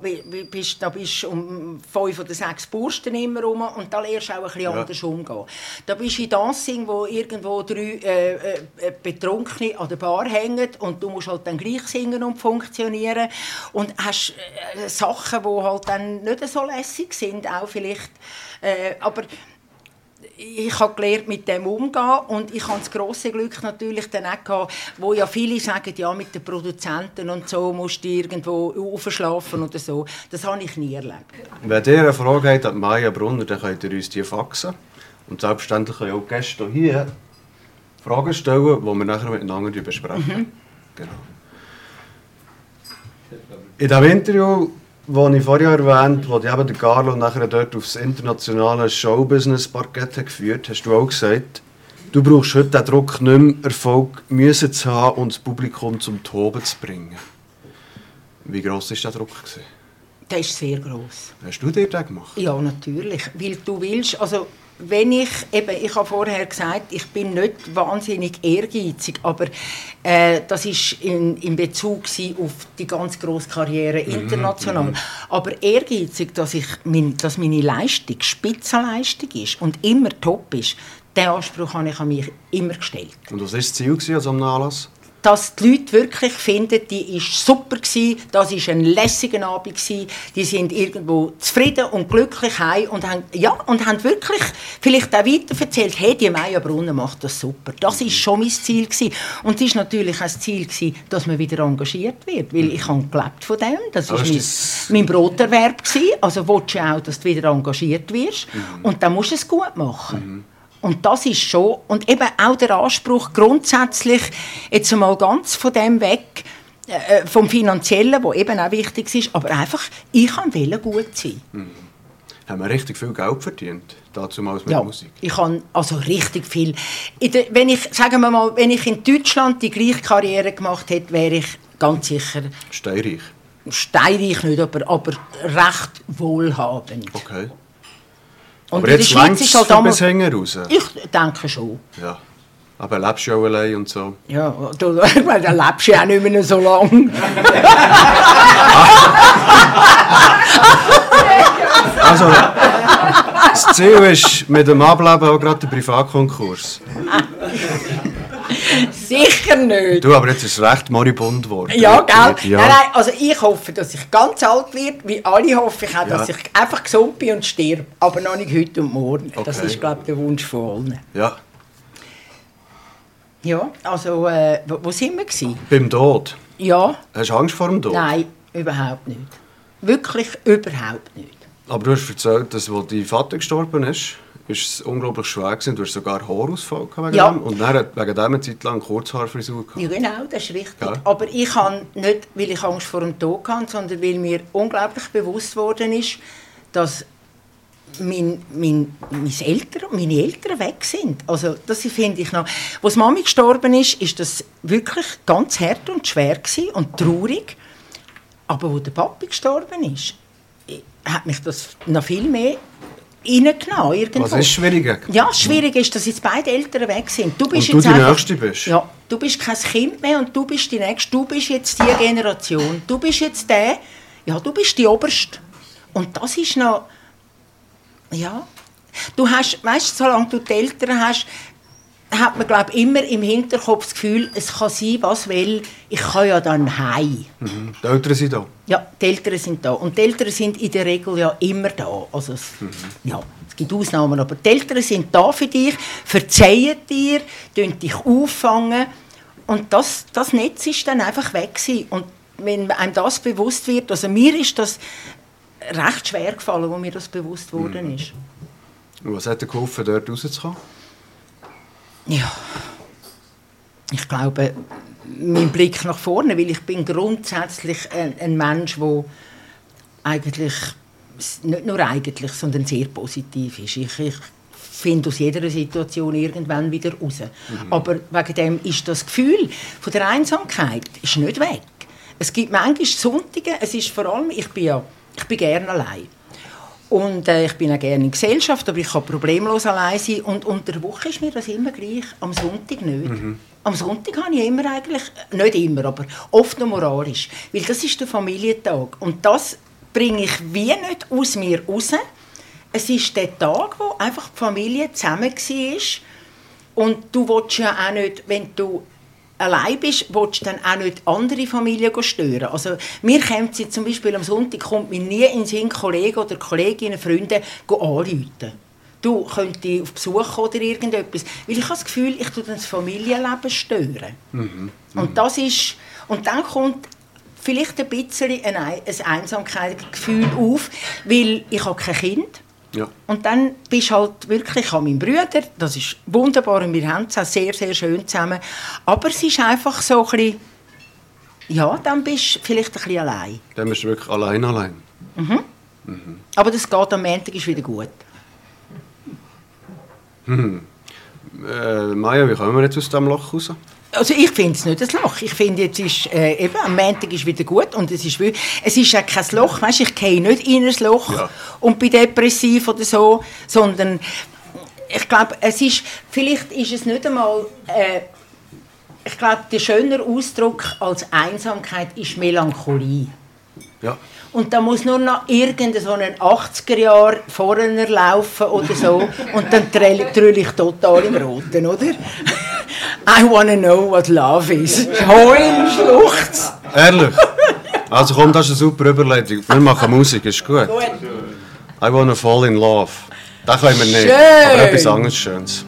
B: bist, da bist du um fünf oder sechs Bursten immer rum und da lernst du auch ein bisschen ja. anders umgehen. Da bist du in Dancing, wo irgendwo drei äh, äh, Betrunkene an der Bar hängen und du musst halt dann gleich singen und funktionieren und hast äh, Sachen, die halt dann nicht so lässig sind, auch vielleicht. Äh, aber ich habe gelernt, mit dem umzugehen und ich habe das grosse Glück natürlich dann auch gehabt, wo ja viele sagen, ja, mit den Produzenten und so musst du irgendwo aufschlafen oder so. Das habe ich nie erlebt.
A: Wenn ihr eine Frage habt an Maya Brunner, dann könnt ihr uns die faxen. Und selbstverständlich können auch Gäste hier Fragen stellen, die wir nachher miteinander besprechen. Mhm. Genau. In diesem Interview, das ich vorher erwähnt wo die Carlo nachher dort aufs internationale Showbusiness-Parkett geführt hast du auch gesagt, du brauchst heute den Druck nicht mehr, Erfolg müssen zu haben und das Publikum zum Toben zu bringen. Wie gross war dieser Druck? Gewesen?
B: Der ist sehr gross.
A: Hast du dir den gemacht?
B: Ja, natürlich. Weil du willst, also wenn ich, eben, ich habe vorher gesagt, ich bin nicht wahnsinnig ehrgeizig, aber äh, das ist in, in Bezug auf die ganz grosse Karriere mhm, international. Mm, Aber ehrgeizig, dass, ich mein, dass meine Leistung Spitzenleistung ist und immer top ist, den Anspruch habe ich an mich immer gestellt.
A: Und was war das Ziel an so einem Anlass?
B: Dass die Leute wirklich finden, die ist super gewesen, das ist ein lässiger Abend gewesen, die sind irgendwo zufrieden und glücklich heim und haben, ja, und haben wirklich vielleicht auch weiter erzählt, hey, die Maya Brunnen macht das super. Das ist schon mein Ziel gewesen. Und es ist natürlich auch das Ziel gewesen, dass man wieder engagiert wird, weil ich habe gelebt von dem, das war mein, mein Broterwerb gewesen, also willst du auch, dass du wieder engagiert wirst mhm. und dann musst du es gut machen. Mhm. Und das ist schon, und eben auch der Anspruch grundsätzlich, jetzt einmal ganz von dem weg, äh, vom Finanziellen, wo eben auch wichtig ist, aber einfach, ich kann gut sein. Mhm.
A: Haben wir richtig viel Geld verdient, dazu mal mit
B: ja,
A: Musik?
B: ich habe also richtig viel. Der, wenn ich, sagen wir mal, wenn ich in Deutschland die gleiche Karriere gemacht hätte, wäre ich ganz sicher...
A: Steinreich?
B: Steinreich nicht, aber, aber recht wohlhabend.
A: Okay.
B: Und Aber jetzt längst ist halt
A: bis hängen raus?
B: Ich denke schon.
A: Ja. Aber lebst du ja allein und so?
B: Ja, du, dann lebst du ja auch nicht mehr so lange.
A: also, das Ziel ist mit dem Ableben auch gerade der Privatkonkurs.
B: Sicher nicht.
A: Du, aber jetzt ist es recht moribund geworden.
B: Ja, gell? Ja. Nein, nein, also ich hoffe, dass ich ganz alt werde, wie alle hoffe ich auch, dass ja. ich einfach gesund bin und sterbe. Aber noch nicht heute und morgen. Okay. Das ist, glaube ich, der Wunsch von allen.
A: Ja.
B: Ja, also, äh, wo, wo sind wir gewesen?
A: Beim Tod?
B: Ja.
A: Hast du Angst vor dem Tod?
B: Nein, überhaupt nicht. Wirklich überhaupt nicht.
A: Aber du hast erzählt, dass, als dein Vater gestorben ist, ist es unglaublich schwer gewesen. Du hast sogar Haarausfall wegen
B: ja.
A: dem. Und dann wegen dem eine Zeit lang Kurzhaarfrisur
B: gehabt. Ja, genau, das ist richtig. Ja. Aber ich habe nicht, weil ich Angst vor dem Tod hatte, sondern weil mir unglaublich bewusst worden ist, dass mein, mein, meine, Eltern, meine Eltern weg sind. Also das finde ich noch. Als Mami gestorben ist, ist das wirklich ganz hart und schwer und traurig. Aber wo der Papi gestorben ist, hat mich das noch viel mehr reingenommen. Irgendwo.
A: Was ist schwieriger?
B: Ja, schwierig ist, dass jetzt beide Eltern weg sind. Du bist
A: und du
B: jetzt
A: die einfach, Nächste bist?
B: Ja, du bist kein Kind mehr und du bist die Nächste. Du bist jetzt die Generation. Du bist jetzt der, ja, du bist die Oberste. Und das ist noch, ja, du hast, weißt, solange du die Eltern hast, hat man glaube immer im Hinterkopf das Gefühl, es kann sein, was will, ich kann ja dann heim.
A: Mhm. Die Eltern sind da?
B: Ja, die Eltern sind da. Und die Eltern sind in der Regel ja immer da. Also es, mhm. ja, es gibt Ausnahmen, aber die Eltern sind da für dich, verzeihen dir, dich auffangen. Und das, das Netz ist dann einfach weg gewesen. Und wenn einem das bewusst wird, also mir ist das recht schwer gefallen, wo mir das bewusst worden mhm. ist.
A: Was hat dir geholfen, dort rauszukommen?
B: Ja, ich glaube, mein Blick nach vorne, weil ich bin grundsätzlich ein, ein Mensch, der eigentlich, nicht nur eigentlich, sondern sehr positiv ist. Ich, ich finde aus jeder Situation irgendwann wieder raus. Mhm. Aber wegen dem ist das Gefühl von der Einsamkeit ist nicht weg. Es gibt manchmal Sonntage, es ist vor allem, ich bin ja, ich bin gerne allein. Und äh, ich bin auch gerne in Gesellschaft, aber ich kann problemlos allein sein. Und unter der Woche ist mir das immer gleich, am Sonntag nicht. Mhm. Am Sonntag habe ich immer eigentlich, nicht immer, aber oft noch moralisch. Weil das ist der Familientag. Und das bringe ich wie nicht aus mir raus. Es ist der Tag, wo einfach die Familie zusammen war. Und du willst ja auch nicht, wenn du allein bist, willst du dann auch nicht andere Familien stören. Also mir kommt es zum Beispiel am Sonntag kommt mir nie in Sinn, Kollegen oder Kolleginnen, Freunde anrufen. Du könntest auf Besuch oder irgendetwas. Weil ich habe das Gefühl, ich tue das Familienleben stören. Mhm. Und das ist... Und dann kommt vielleicht ein bisschen ein, ein Einsamkeitsgefühl auf, weil ich habe kein Kind
D: Ja.
B: Und dann bist du halt wirklich an meinem Bruder, das ist wunderbar und wir haben es auch sehr, sehr schön zusammen. Aber es ist einfach so ein bisschen, ja, dann bist du vielleicht ein bisschen allein.
D: Dann bist du wirklich allein allein.
B: Aber das geht am Montag ist wieder gut.
D: Äh, Maja, wie kommen wir jetzt aus diesem Loch raus?
B: Also ich finde es nicht ein Loch. Ich finde, jetzt ist, äh, eben, am Montag ist wieder gut und es ist, es ist ja kein Loch. Weißt, ich gehe nicht in ein Loch
D: Ja.
B: und bin depressiv oder so, sondern ich glaube, es ist, vielleicht ist es nicht einmal, äh, ich glaube, der schönere Ausdruck als Einsamkeit ist Melancholie.
D: Ja.
B: Und da muss nur noch irgendein so ein 80er Jahr Foreigner laufen oder so und dann tröll ich total im Roten, oder? I wanna know what love is. Heulen, Schluchz.
D: Ehrlich? Also komm, das ist eine super Überleitung. Wir machen Musik, ist gut. I wanna fall in love. Das können wir nicht.
B: Schön.
D: Aber etwas anderes Schönes.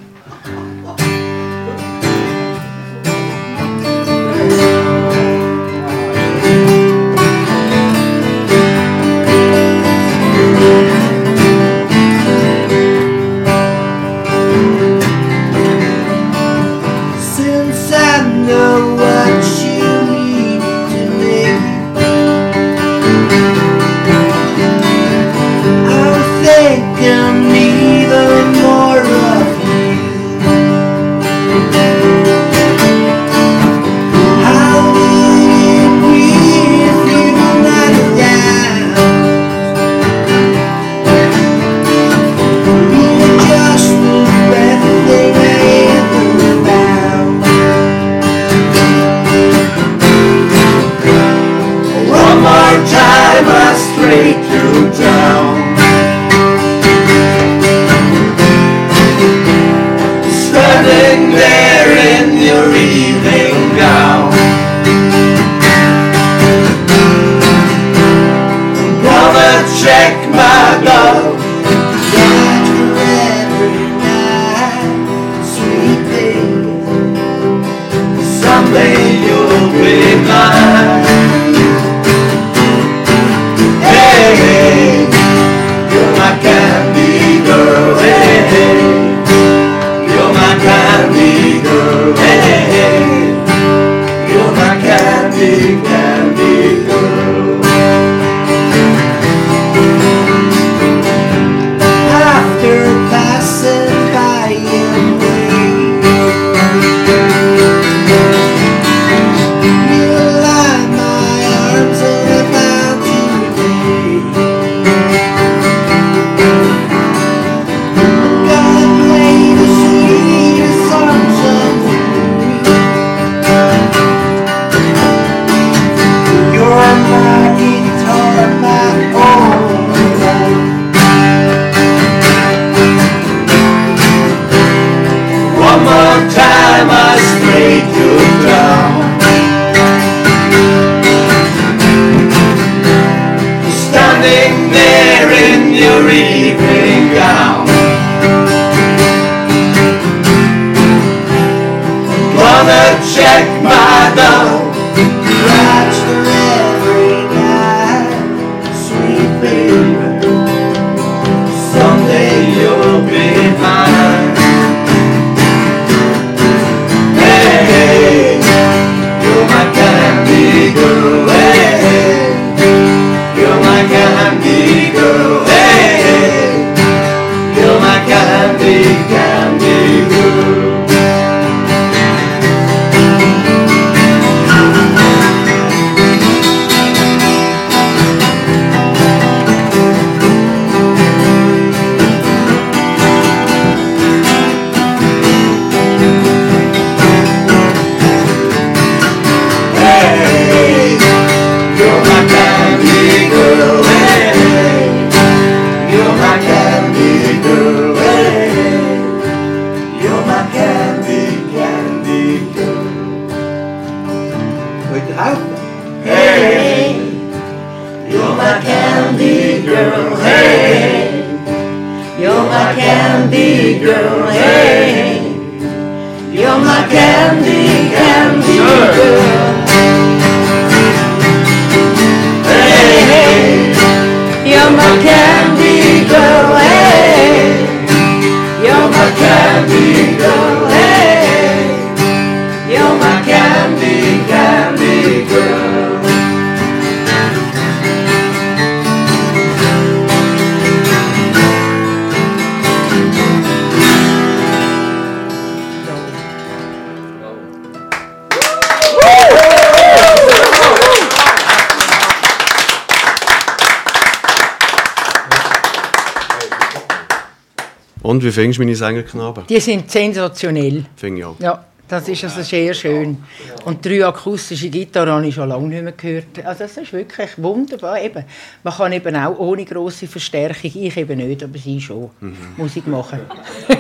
A: Und wie findest du meine Sängerknaben?
B: Die sind sensationell.
A: Finde ich auch.
B: Ja, das ist also sehr schön. Und drei akustische Gitarren habe ich schon lange nicht mehr gehört. Also das ist wirklich wunderbar. Eben, man kann eben auch ohne grosse Verstärkung, ich eben nicht, aber sie schon, Musik machen.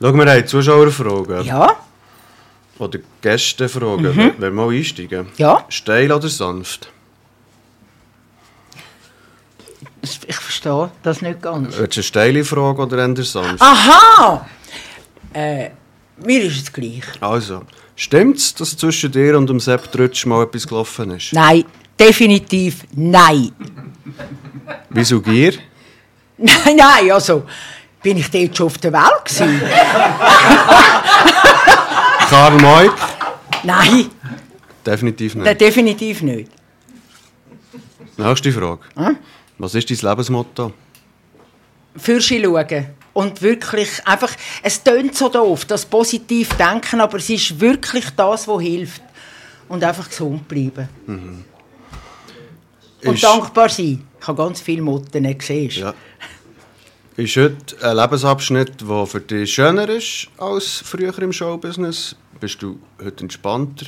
A: Schau, wir haben Zuschauerfragen.
B: Ja,
A: Oder Gästefragen. Mhm. Wer mal einsteigen?
B: ja,
A: Steil oder sanft?
B: Ich verstehe das nicht ganz.
A: Willst du eine steile Frage oder eher sanft?
B: Aha! Äh, mir ist es gleich.
A: Also, stimmt's, dass zwischen dir und dem Sepp Trutsch mal etwas gelaufen ist?
B: Nein, definitiv nein.
A: Wieso Gier?
B: Nein, nein, also bin ich dort schon auf der Welt gewesen?
A: Karl Moik?
B: Nein,
A: Definitiv
B: nein,
A: nicht.
B: definitiv nicht.
A: Nächste Frage.
B: Hm?
A: Was ist dein Lebensmotto?
B: Für sie schauen. Und wirklich einfach, es tönt so doof, das positiv denken, aber es ist wirklich das, was hilft. Und einfach gesund bleiben. Und
A: Ist-
B: dankbar sein. Ich habe ganz viele Mutter gesehen.
A: Ja. Ist heute ein Lebensabschnitt, der für dich schöner ist als früher im Showbusiness? Bist du heute entspannter?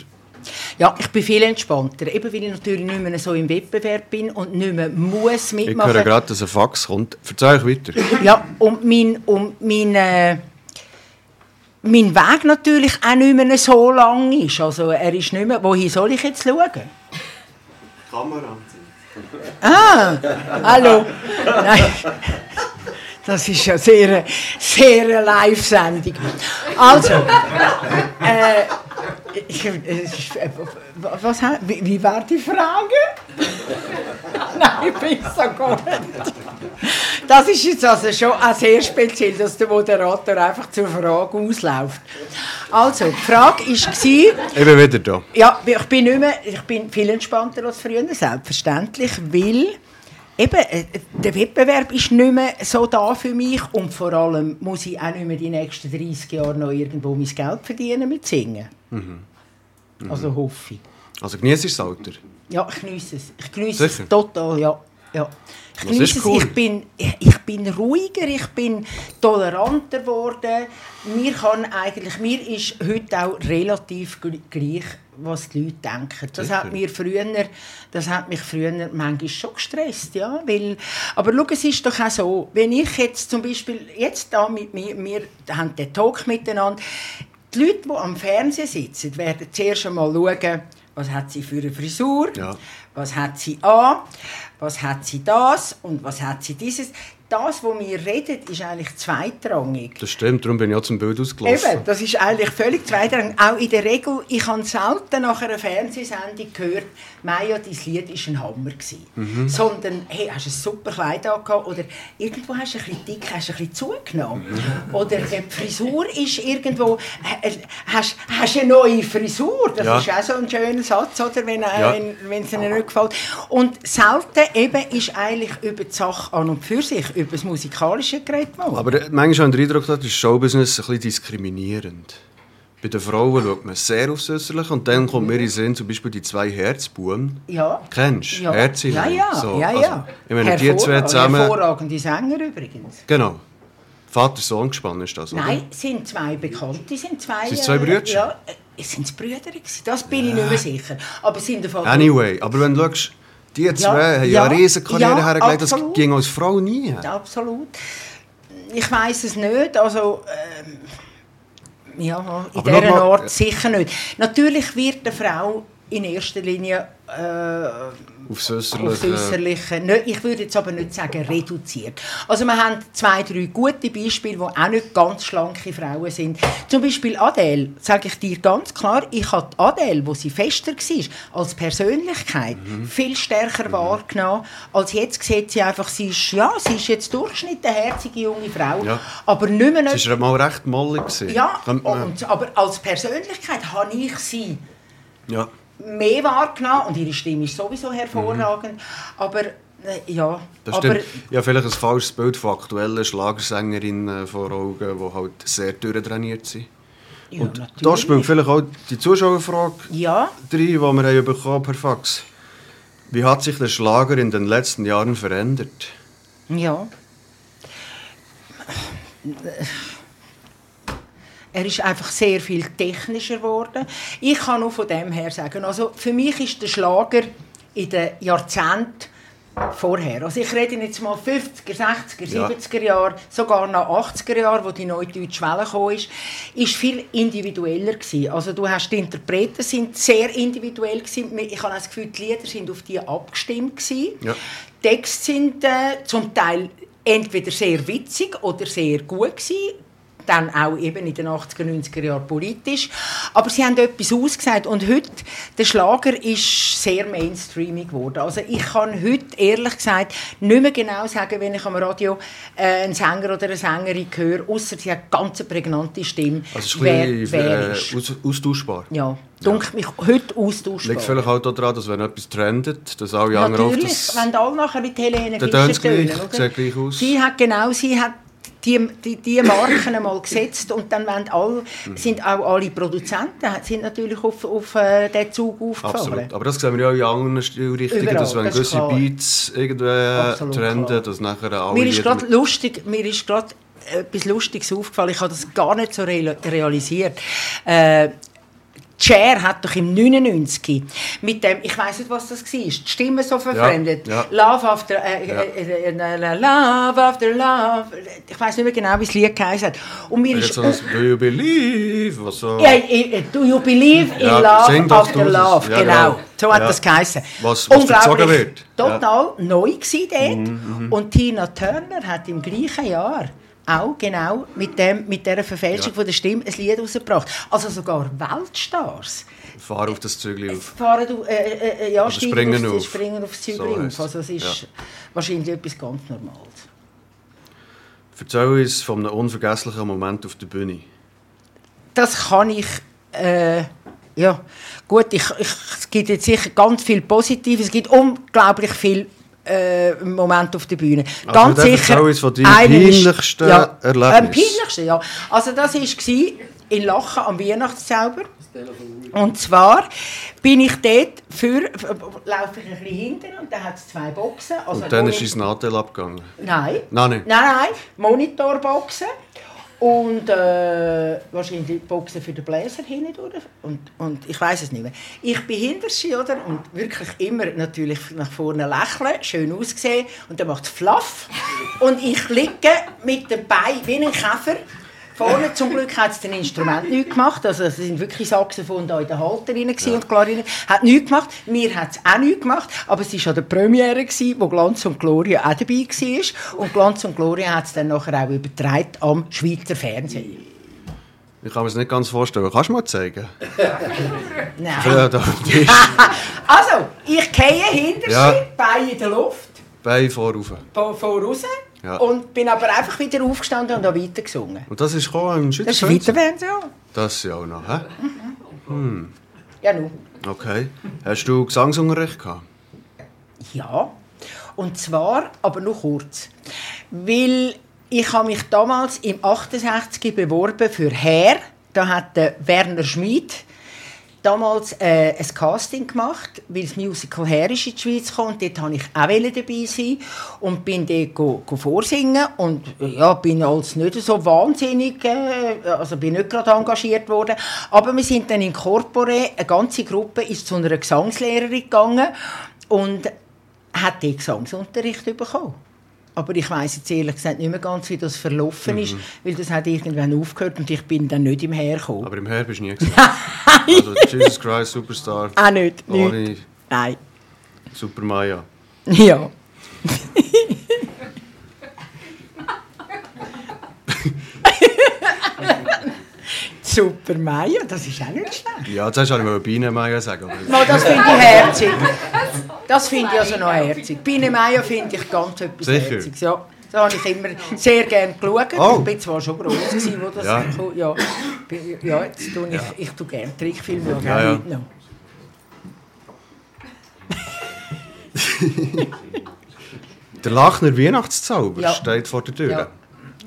B: Ja, ich bin viel entspannter. Eben weil ich natürlich nicht mehr so im Wettbewerb bin und nicht mehr muss
A: Ich
B: mitmachen.
A: höre gerade, dass ein Fax kommt. Erzähl ich weiter.
B: Ja, und mein, und mein, äh, mein Weg natürlich auch nicht mehr so lang ist. Also er ist nicht mehr... Wohin soll ich jetzt schauen?
A: Kamera.
B: Ah, hallo. Nein, das ist ja sehr, sehr eine Live-Sendung. Also, äh, ich, äh, was, wie, wie war die Frage? Nein, ich bin so gut. Das ist jetzt also schon auch sehr speziell, dass der Moderator einfach zur Frage ausläuft. Also, die Frage war,
A: Ich bin wieder da.
B: ja, ich bin, nicht mehr, ich bin viel entspannter als früher, selbstverständlich, weil eben, äh, der Wettbewerb ist nicht mehr so da für mich und vor allem muss ich auch nicht mehr die nächsten 30 Jahre noch irgendwo mein Geld verdienen mit Singen. Also hoffe ich.
A: Also genießt das Alter.
B: Ja, ich genieße es. Ich genieße es total, ja. ja. Ich
A: Das ist cool.
B: Ich bin, ich, bin ruhiger, ich bin toleranter geworden. Mir kann eigentlich, mir ist heute auch relativ gl- gleich, was die Leute denken. Das hat mir früher, das hat mich früher manchmal schon gestresst, ja, weil, aber schau, es ist doch auch so, wenn ich jetzt zum Beispiel, jetzt da mit mir, wir haben den Talk miteinander, die Leute, die am Fernsehen sitzen, werden zuerst einmal schauen, was hat sie für eine Frisur,
A: Ja.
B: Was hat sie an, was hat sie das und was hat sie dieses. Das, was wir reden, ist eigentlich zweitrangig.
A: Das stimmt, darum bin ich auch zum Bild ausgelaufen.
B: Eben, das ist eigentlich völlig zweitrangig. Auch in der Regel, ich habe selten nach einer Fernsehsendung gehört, Maja, dein Lied war ein Hammer.
A: Mhm.
B: Sondern, hey, hast du ein super Kleid angehabt oder irgendwo hast du ein bisschen dick, hast du ein bisschen zugenommen.
A: Mhm.
B: Oder äh, die Frisur ist irgendwo, äh, hast, hast du eine neue Frisur? Das
A: Ja.
B: ist auch so ein schöner Satz, oder, wenn,
A: Ja.
B: wenn, wenn es ihnen nicht gefällt. Und selten eben ist eigentlich über die Sache an und für sich, über das Musikalische geredet worden.
A: Aber äh, manchmal habe ich den Eindruck, dass das Showbusiness ein bisschen diskriminierend. Bei den Frauen schaut man sehr aufs Äußerliche und dann kommt mir in den Sinn zum Beispiel die zwei Herzbuben.
B: Ja.
A: Kennst du?
B: Ja,
A: Herzchen.
B: ja, ja,
A: So,
B: ja,
A: also,
B: ja.
A: ich meine, die zwei zusammen...
B: Hervorragende Sänger übrigens.
A: Genau. Vater-Sohn gespannt ist das, oder?
B: Nein, es sind zwei Bekannte, sind zwei...
A: Sind es zwei
B: äh,
A: Brüder?
B: Ja, äh, sind es Brüder gewesen? Das bin ich nicht mehr sicher. Aber sind der Vater...
A: Anyway, aber wenn du schaust, die zwei haben ja,
B: ja,
A: eine riesen Karriere
B: ja,
A: hergelegt, das ging als Frau nie.
B: Absolut. Ich weiß es nicht, also... Ähm, ja, in
A: Aber
B: dieser Art sicher nicht. Natürlich wird eine Frau in erster Linie... Äh,
A: Aufs Äußerliche.
B: Äußerliche. Nicht- Ich würde jetzt aber nicht sagen reduziert. Also wir haben zwei, drei gute Beispiele, die auch nicht ganz schlanke Frauen sind. Zum Beispiel Adele, sage ich dir ganz klar, ich habe Adele, wo sie fester war, als Persönlichkeit
A: Mhm.
B: viel stärker wahrgenommen, als jetzt sieht sie einfach, sie ist, ja, sie ist jetzt Durchschnitt eine herzige junge Frau,
A: Ja.
B: aber nicht mehr...
A: Sie war mal recht mollig.
B: ja, und, aber als Persönlichkeit habe ich sie
A: ja.
B: Mehr wahrgenommen und ihre Stimme ist sowieso hervorragend, aber äh, ja,
A: Das
B: aber
A: stimmt. Ja, vielleicht ein falsches Bild von aktuellen Schlagersängerinnen vor Augen, die halt sehr durchtrainiert sind.
B: ja,
A: Und
B: natürlich.
A: da spielt vielleicht auch die Zuschauerfrage
B: ja,
A: rein, die wir haben bekommen per Fax. Wie hat sich der Schlager in den letzten Jahren verändert?
B: ja. Er ist einfach sehr viel technischer geworden. Ich kann nur von dem her sagen, also für mich ist der Schlager in den Jahrzehnten vorher. Also ich rede jetzt mal 50er, 60er,
A: Ja.
B: 70er Jahre, sogar nach 80er Jahren, wo die neue deutsche Welle kam, ist, ist viel individueller gewesen. Also du hast die Interpreten sind sehr individuell gewesen. Ich habe das Gefühl, die Lieder sind auf die abgestimmt gewesen.
A: Ja.
B: Die Texte sind äh, zum Teil entweder sehr witzig oder sehr gut gewesen. Dann auch eben in den 80er, 90er Jahren politisch. Aber sie haben etwas ausgesagt. Und heute, der Schlager ist sehr mainstreamig geworden. Also ich kann heute, ehrlich gesagt, nicht mehr genau sagen, wenn ich am Radio äh, einen Sänger oder eine Sängerin höre, außer sie hat eine ganz prägnante Stimme,
A: Also
B: wer,
A: ein bisschen
B: wer
A: äh,
B: ist.
A: aus, austauschbar.
B: Ja, dunkelt mich heute austauschbar.
A: Liegt vielleicht auch daran, dass wenn etwas trendet, dass alle anderen auf
B: Natürlich,
A: das...
B: wenn alle nachher die Helene Fischer
A: gleich,
B: tönen,
A: sieht gleich aus.
B: Sie hat genau, sie hat die, die, die Marken einmal gesetzt und dann alle, sind auch alle Produzenten sind natürlich auf, auf äh, den Zug aufgefahren.
A: Absolut. Aber das sehen wir ja auch in anderen Stilrichtungen,
B: Überall,
A: dass wenn
B: das
A: gewisse
B: klar.
A: Beats irgendwie
B: Absolut
A: trenden,
B: klar.
A: dass nachher alle
B: Mir ist gerade lustig, mir ist gerade etwas Lustiges aufgefallen. Ich habe das gar nicht so real- realisiert. Äh, Cher hat doch im 99 mit dem, ich weiß nicht, was das war, die Stimme so verfremdet.
A: ja.
B: Love after, äh,
A: Ja.
B: äh, äh, Love after Love. Ich weiß nicht mehr genau, wie das Lied geheißen hat. Und mir ist
A: so Do you believe? Was so...
B: ja, Do you believe in
A: Ja,
B: love after love?
A: Ja,
B: genau.
A: genau.
B: So hat
A: Ja.
B: das geheißen.
A: Was- was verzogen wird.
B: Total neu gewesen dort.
A: Mhm,
B: Und Tina Turner hat im gleichen Jahr auch genau mit, dem, mit dieser Verfälschung
A: Ja.
B: von der Stimme ein Lied rausgebracht. Also sogar Weltstars
A: Fahr auf das Zügel auf.
B: fahren, äh, äh, äh, ja,
A: Oder springen
B: aufs,
A: auf.
B: springen aufs Zügel
A: So
B: auf. Also es ist
A: Ja.
B: wahrscheinlich etwas ganz Normales.
A: Erzähl uns von einem unvergesslichen Moment auf der Bühne.
B: das kann ich. Äh, ja, gut, ich, ich, es gibt jetzt sicher ganz viel Positives, es gibt unglaublich viel äh, Momente auf der Bühne.
A: Also
B: ganz sicher.
A: erzähl uns von
B: ist-
A: peinlichsten
B: ja,
A: Erlebnis.
B: Am peinlichsten, ja. Also das war in Lachen am Weihnachtszauber. Und zwar bin ich dort für, laufe ich ein bisschen hinten und dann hat es zwei Boxen. Also
A: Und dann ist dein Nadel abgegangen.
B: Nein.
A: Nein, nicht.
B: Nein, nein. Monitorboxen. Und äh, wahrscheinlich Boxen für den Bläser hinten durch. Und, und ich weiß es nicht mehr. Ich bin hinter sie, oder? Und wirklich immer natürlich nach vorne lächeln, schön ausgesehen. Und dann macht es flaff. Und ich liege mit dem Bein wie ein Käfer. Vorne zum Glück hat es den Instrument nicht gemacht. Also es sind wirklich Saxophon da in der Halterin ja. und Klarine. Hat nichts gemacht. Mir hat es auch nichts gemacht. Aber es war an der Premiere, gewesen, wo Glanz und Gloria auch dabei war. Und Glanz und Gloria hat es dann nachher auch übertragen am Schweizer Fernsehen.
A: Ich kann mir das nicht ganz vorstellen. Kannst du mal zeigen?
B: Nein.
A: Ja.
B: Also, ich gehe hinter
A: Ja.
B: sie, Beine in der Luft,
A: Bein vorauf.
B: vor- voraus.
A: Ja.
B: Und bin aber einfach wieder aufgestanden und habe weiter gesungen.
A: Und das ist gekommen im
B: Das ist Fernsehen. ja.
A: Das ja auch noch, hä?
B: Ja, nun.
A: Okay. Hast du Gesangsunterricht gehabt?
B: Ja, und zwar aber nur kurz. Weil ich habe mich damals im 68 beworben für Herr. Da hat der Werner Schmid damals äh, ein Casting gemacht, weil das Musical Herr ist in die Schweiz gekommen. Und dort wollte ich auch dabei sein und bin dort go, go vorsingen und ja, bin als nicht so wahnsinnig, äh, also bin nicht gerade engagiert worden. Aber wir sind dann in Corpore, eine ganze Gruppe ist zu einer Gesangslehrerin gegangen und hat den Gesangsunterricht bekommen. Aber ich weiß jetzt ehrlich gesagt nicht mehr ganz, wie das verlaufen ist, weil das hat irgendwann aufgehört und ich bin dann nicht im Herkommen.
A: Aber im Herr bist du nie. also Jesus Christ, Superstar.
B: Auch nicht, nicht.
A: Ohne
B: Nein.
A: Super Maya.
B: Ja. Super Maya, das ist auch nicht schlecht.
A: Ja, jetzt hast du mal Biene Maya sagen. Aber
B: Mal, das finde ich herzig. Das finde ich also noch herzig. Biene Meier finde ich ganz etwas
A: Sicher?
B: Herziges. Ja. Da habe ich immer sehr gerne geschaut.
A: Oh.
B: Ich bin zwar schon groß gewesen, wo das
A: Ja.
B: kam. Ja. Ja, jetzt tue ich, ich tue gerne Trickfilme und
A: Ja,
B: ja,
A: ja. Der Lachner Weihnachtszauber
B: Ja.
A: steht vor der Tür.
B: Ja.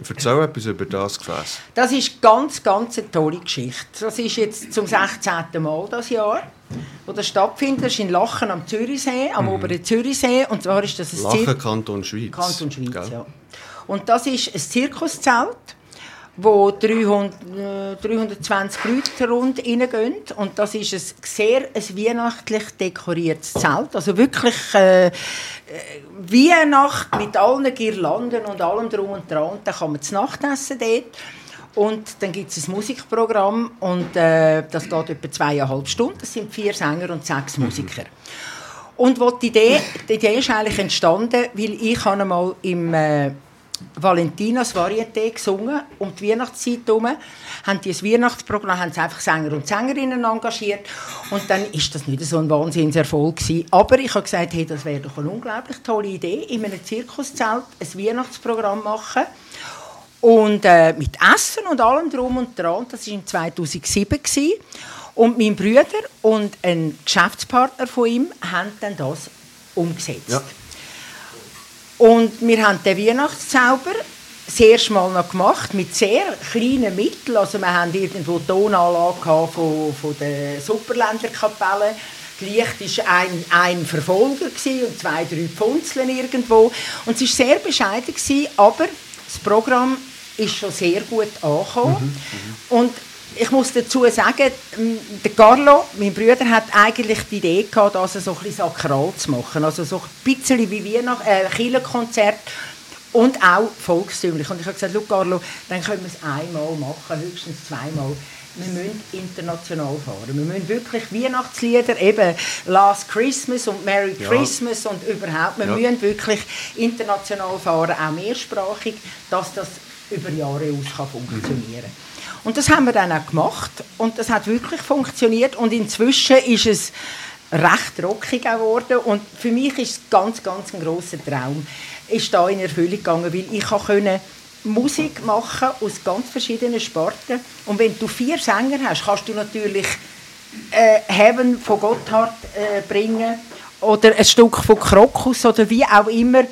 A: Erzähl etwas über das Gefäß.
B: Das ist ganz, ganz eine tolle Geschichte. Das ist jetzt zum 16. Mal das Jahr, wo das stattfindet. Das ist in Lachen am Zürichsee, am oberen Zürichsee. Und zwar ist das ein Zir-
A: Lachen Kanton Schweiz.
B: Kanton Schweiz,
A: Gell?
B: ja. Und das ist ein Zirkuszelt. Wo 300, äh, 320 Leute rund reingehen. Und das ist ein sehr ein weihnachtlich dekoriertes Zelt. Also wirklich äh, äh, Weihnacht mit allen Girlanden und allem drum und dran. Und dann kann man zu Nacht essen dort. Und dann gibt es ein Musikprogramm und äh, das geht etwa zweieinhalb Stunden. Das sind vier Sänger und sechs Musiker. Und wo die Idee, die Idee ist eigentlich entstanden, weil ich einmal im äh, Valentinas Varieté gesungen, um die Weihnachtszeit herum, haben die ein Weihnachtsprogramm, haben sie einfach Sänger und Sängerinnen engagiert und dann ist das nicht so ein Wahnsinnserfolg gewesen. Aber ich habe gesagt, hey, das wäre doch eine unglaublich tolle Idee, in einem Zirkuszelt ein Weihnachtsprogramm machen und äh, mit Essen und allem drum und dran. Das war in 2007 gewesen. und mein Bruder und ein Geschäftspartner von ihm haben dann das umgesetzt.
A: Ja.
B: Und wir haben den Weihnachtszauber das erste Mal noch gemacht, mit sehr kleinen Mitteln. Also wir hatten irgendwo die Tonanlage von, von der Superländerkapelle. Licht war ein, ein Verfolger und zwei, drei Pfunzeln irgendwo. Und es war sehr bescheiden, gewesen, aber das Programm ist schon sehr gut angekommen. Und ich muss dazu sagen, m, der Carlo, mein Bruder, hat eigentlich die Idee gehabt, das so ein bisschen sakral zu machen. Also so ein bisschen wie Weihnacht, äh, Kirchenkonzert und auch volkstümlich. Und ich habe gesagt, «Schau, Carlo, dann können wir es einmal machen, höchstens zweimal. Wir müssen international fahren. Wir müssen wirklich Weihnachtslieder, eben Last Christmas und Merry
A: Ja.
B: Christmas und überhaupt, wir
A: Ja.
B: müssen wirklich international fahren, auch mehrsprachig, dass das über Jahre aus kann funktionieren Und das haben wir dann auch gemacht. Und das hat wirklich funktioniert. Und inzwischen ist es recht rockig geworden. Und für mich ist es ganz, ganz ein grosser Traum, ist da in Erfüllung gegangen, weil ich konnte Musik machen aus ganz verschiedenen Sparten. Und wenn du vier Sänger hast, kannst du natürlich äh, Heaven von Gotthard äh, bringen. Oder ein Stück von Krokus oder wie auch immer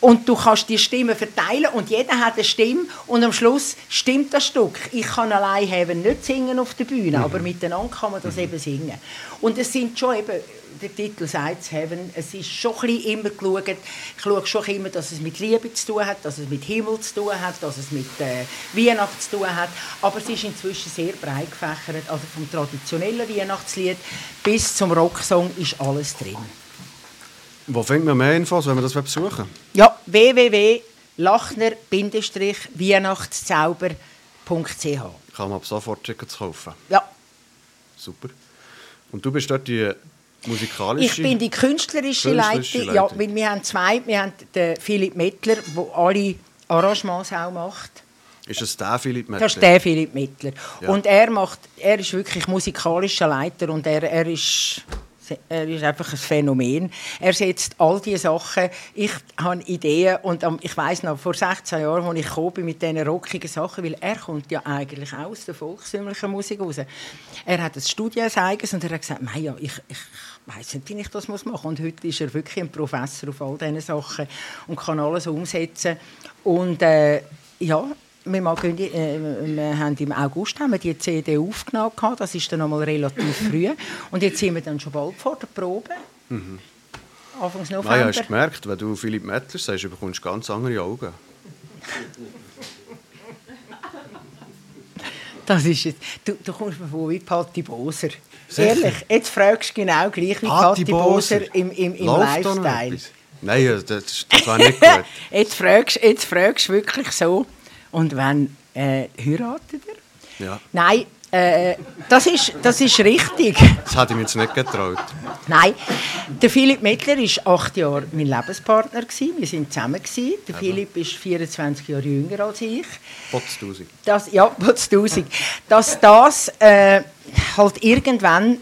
B: und du kannst die Stimmen verteilen und jeder hat eine Stimme und am Schluss stimmt das Stück. Ich kann allein Heaven nicht singen auf der Bühne, aber miteinander kann man das eben singen. Und es sind schon eben, der Titel sagt es, Heaven, es ist schon ein bisschen immer geschaut, ich schaue schon immer, dass es mit Liebe zu tun hat, dass es mit Himmel zu tun hat, dass es mit äh, Weihnachten zu tun hat, aber es ist inzwischen sehr breit gefächert, also vom traditionellen Weihnachtslied bis zum Rocksong ist alles drin.
A: Wo findet man mehr Infos, wenn wir das besuchen
B: Ja, www.lachner-weihnachtszauber.ch
A: Kann man ab sofort Tickets kaufen.
B: Ja,
A: Super. Und du bist dort die musikalische...
B: ich bin die künstlerische,
A: Künstlerische
B: Leitung. Ja, weil wir haben zwei. Wir haben den Philipp Mettler, der alle Arrangements auch macht.
A: Ist es der Philipp Mettler?
B: Das ist der Philipp Mittler.
A: Ja.
B: Und er, macht, er ist wirklich musikalischer Leiter und er, er, ist, er ist einfach ein Phänomen. Er setzt all diese Sachen. Ich habe Ideen und ich weiß noch, vor 16 Jahren, als ich gekommen mit diesen rockigen Sachen, weil er kommt ja eigentlich auch aus der volkstümlichen Musik raus. Er hat ein Studieneigens und er hat gesagt, «Mei, ja, ich, ich weiß nicht, wie ich das muss machen Und heute ist er wirklich ein Professor auf all diesen Sachen und kann alles umsetzen. Und äh, ja, wir, mal gehen, äh, wir haben im August haben wir die CD aufgenommen, das ist dann noch mal relativ früh. Und jetzt sind wir dann schon bald vor der Probe. Anfangs November.
A: Maja, hast du gemerkt, wenn du Philipp Mettler sagst, du bekommst ganz andere Augen.
B: Das ist jetzt, du, du kommst mir vor wie Patti Boser.
A: Sicher?
B: Ehrlich, jetzt fragst du genau gleich wie Patti, Boser im, im, im
A: noch
B: Lifestyle.
A: Nein, das, das war nicht gut.
B: Jetzt fragst jetzt fragst du wirklich so. Und wenn äh, heiratet er?
A: Ja,
B: Nein, äh, das, ist, das ist richtig.
A: das hätte ich mir jetzt nicht getraut.
B: Nein, der Philipp Mettler war acht Jahre mein Lebenspartner. Gewesen. Wir waren zusammen. Gewesen. Der Philipp ist 24 Jahre jünger als ich.
A: Potztausend.
B: Das, ja, Potztausend. Dass das äh, halt irgendwann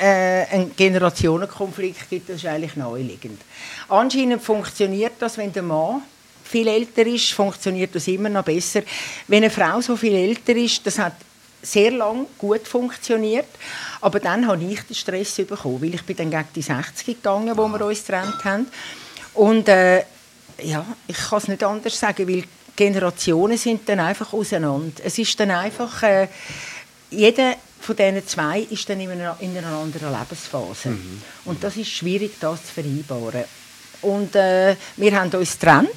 B: äh, einen Generationenkonflikt gibt, das ist eigentlich naheliegend. Anscheinend funktioniert das, wenn der Mann viel älter ist, funktioniert das immer noch besser. Wenn eine Frau so viel älter ist, das hat sehr lang gut funktioniert, aber dann habe ich den Stress bekommen, weil ich bin dann gegen die 60 gegangen, wo wir uns getrennt haben. Und äh, ja, ich kann es nicht anders sagen, weil Generationen sind dann einfach auseinander. Es ist dann einfach, äh, jeder von diesen zwei ist dann in einer, in einer anderen Lebensphase. Und das ist schwierig, das zu vereinbaren. Und äh, wir haben uns getrennt.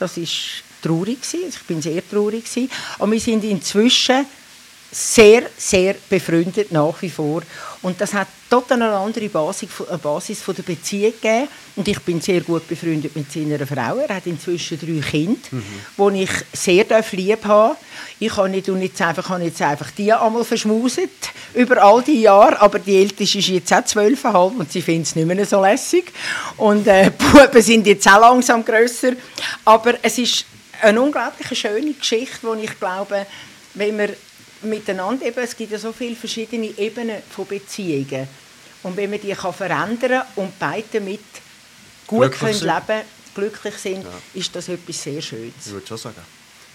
B: Das ist traurig. Also ich bin sehr traurig gewesen. Aber wir sind inzwischen sehr, sehr befreundet nach wie vor. Und das hat total eine andere Basis, eine Basis von der Beziehung gegeben. Und ich bin sehr gut befreundet mit seiner Frau. Er hat inzwischen drei Kinder, die ich sehr lieb habe. Ich habe nicht und jetzt einfach, habe jetzt einfach die einmal verschmuset über all die Jahre. Aber die Älteste ist jetzt auch zwölfeinhalb und sie findet es nicht mehr so lässig. Und äh, die Buben sind jetzt auch langsam grösser. Aber es ist eine unglaublich schöne Geschichte, wo ich glaube, wenn wir miteinander eben, es gibt ja so viele verschiedene Ebenen von Beziehungen. Und wenn man die kann verändern und beide mit gut
A: Glücklich
B: können leben, glücklich sind, ist das etwas sehr Schönes.
A: Ich würde schon sagen.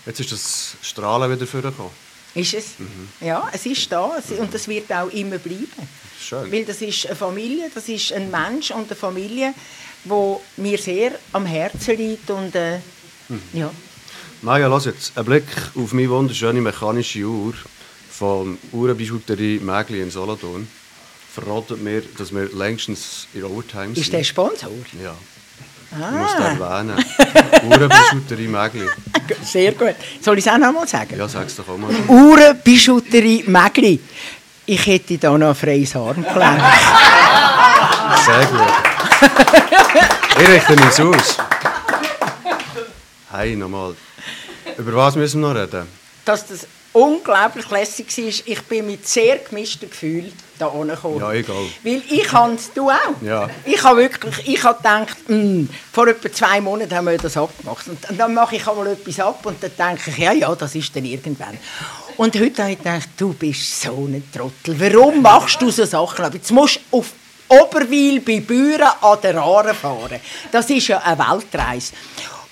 A: Jetzt ist das Strahlen wieder vorgekommen.
B: Ist es?
A: Mhm.
B: Ja, es ist da es- und das wird auch immer bleiben.
A: Schön.
B: Weil das ist eine Familie, das ist ein Mensch und eine Familie, wo mir sehr am Herzen liegt und äh,
A: Mhm.
B: ja.
A: Maja, lass jetzt. Ein Blick auf meine wunderschöne mechanische Uhr von Uhrenbijouterie Mägli in Solothurn verratet mir, dass wir längstens in Overtime sind.
B: Ist der Sponsor?
A: Ja. Ich muss das
B: Ah,
A: erwähnen. Uhrenbijouterie Mägli.
B: sehr gut. Soll ich es auch noch mal sagen?
A: Ja, sag's doch auch mal.
B: Uhrenbijouterie Mägli. Ich hätte da noch ein freies Armgelenk.
A: Sehr gut. Ich richte mich aus. Hey, nochmal. Über was müssen wir noch reden?
B: Dass das unglaublich lässig war. Ich bin mit sehr gemischten Gefühlen da gekommen.
A: Ja, egal.
B: Weil ich habe du auch.
A: Ja.
B: Ich habe wirklich, ich habe gedacht, hm, vor etwa zwei Monaten haben wir das abgemacht. Und dann mache ich einmal etwas ab und dann denke ich, ja, ja, das ist dann irgendwann. Und heute habe ich gedacht, du bist so ein Trottel. Warum machst du so Sachen? Aber jetzt musst du auf Oberwil bei Büren an der Aare fahren. Das ist ja eine Weltreise.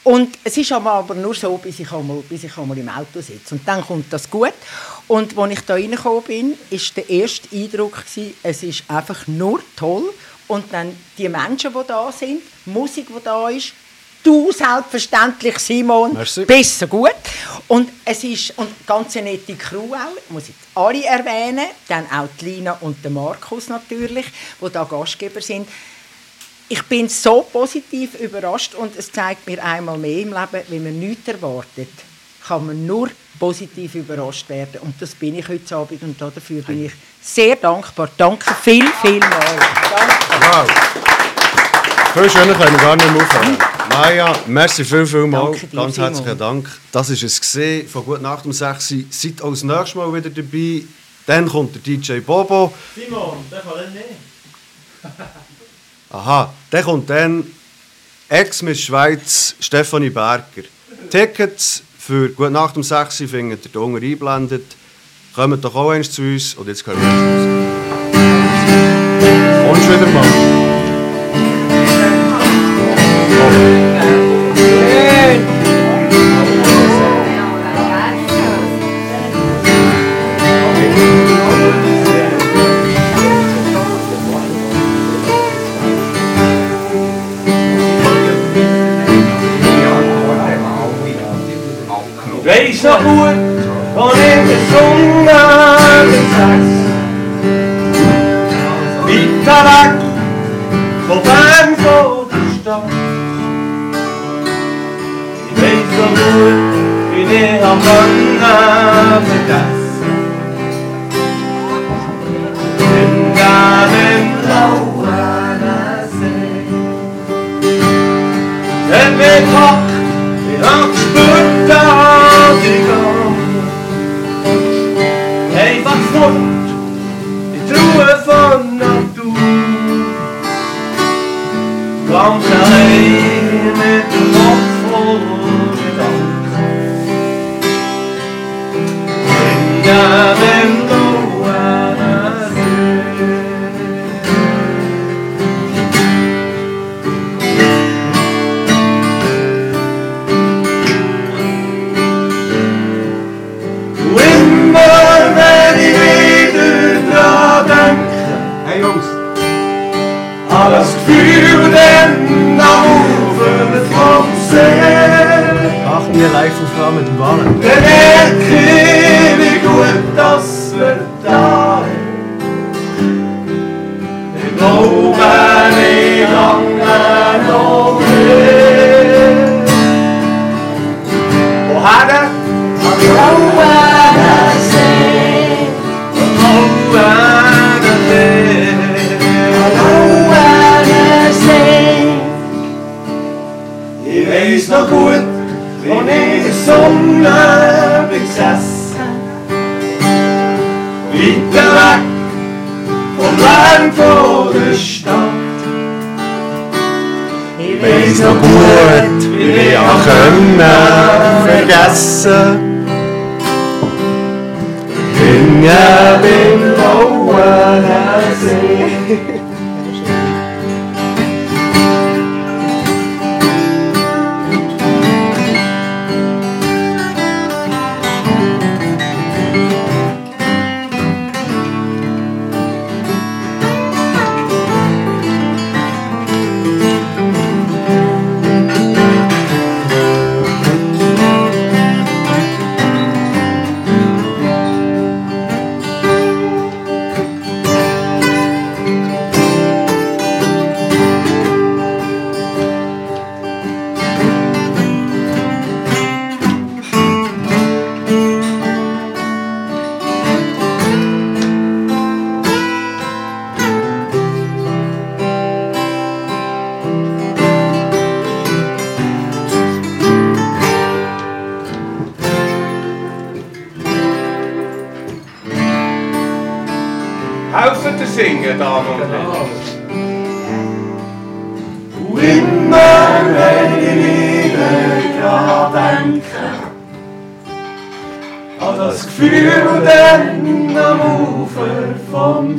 B: Und es ist aber nur so, bis ich einmal, bis ich einmal im Auto sitze. Und dann kommt das gut. Und als ich da reingekommen bin, war der erste Eindruck, gewesen, es ist einfach nur toll. Und dann die Menschen, die da sind, die Musik, die da ist, du selbstverständlich, Simon,
A: Merci.
B: besser gut. Und es ist und ganz eine nette Crew auch, ich muss jetzt alle erwähnen, dann auch die Lina und der Markus natürlich, die da Gastgeber sind. Ich bin so positiv überrascht und es zeigt mir einmal mehr im Leben, wenn man nichts erwartet, kann man nur positiv überrascht werden. Und das bin ich heute Abend und dafür bin ich sehr dankbar. Danke viel, viel mal. Danke.
A: Wow. Viel schöner können wir gar nicht mehr aufhören. Maja, merci viel, viel mal.
B: Danke dir,
A: Ganz
B: Simon.
A: herzlichen Dank. Das war es gesehen von Gut Nacht um 6 Uhr. Seid auch das nächste Mal wieder dabei. Dann kommt der DJ Bobo.
D: Simon, der kann nicht.
A: Aha, dann kommt dann Ex-Miss Schweiz Stefanie Berger. Tickets für Gut Nacht um 6 Uhr findet ihr hier unten eingeblendet. Kommt doch auch eins zu uns und jetzt können wir uns Kommst du wieder mal?
D: De zon aan de zes. Wie daar weg, tot aan voor de stad. Wees nog goed, wanneer aan van de des.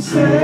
D: Vom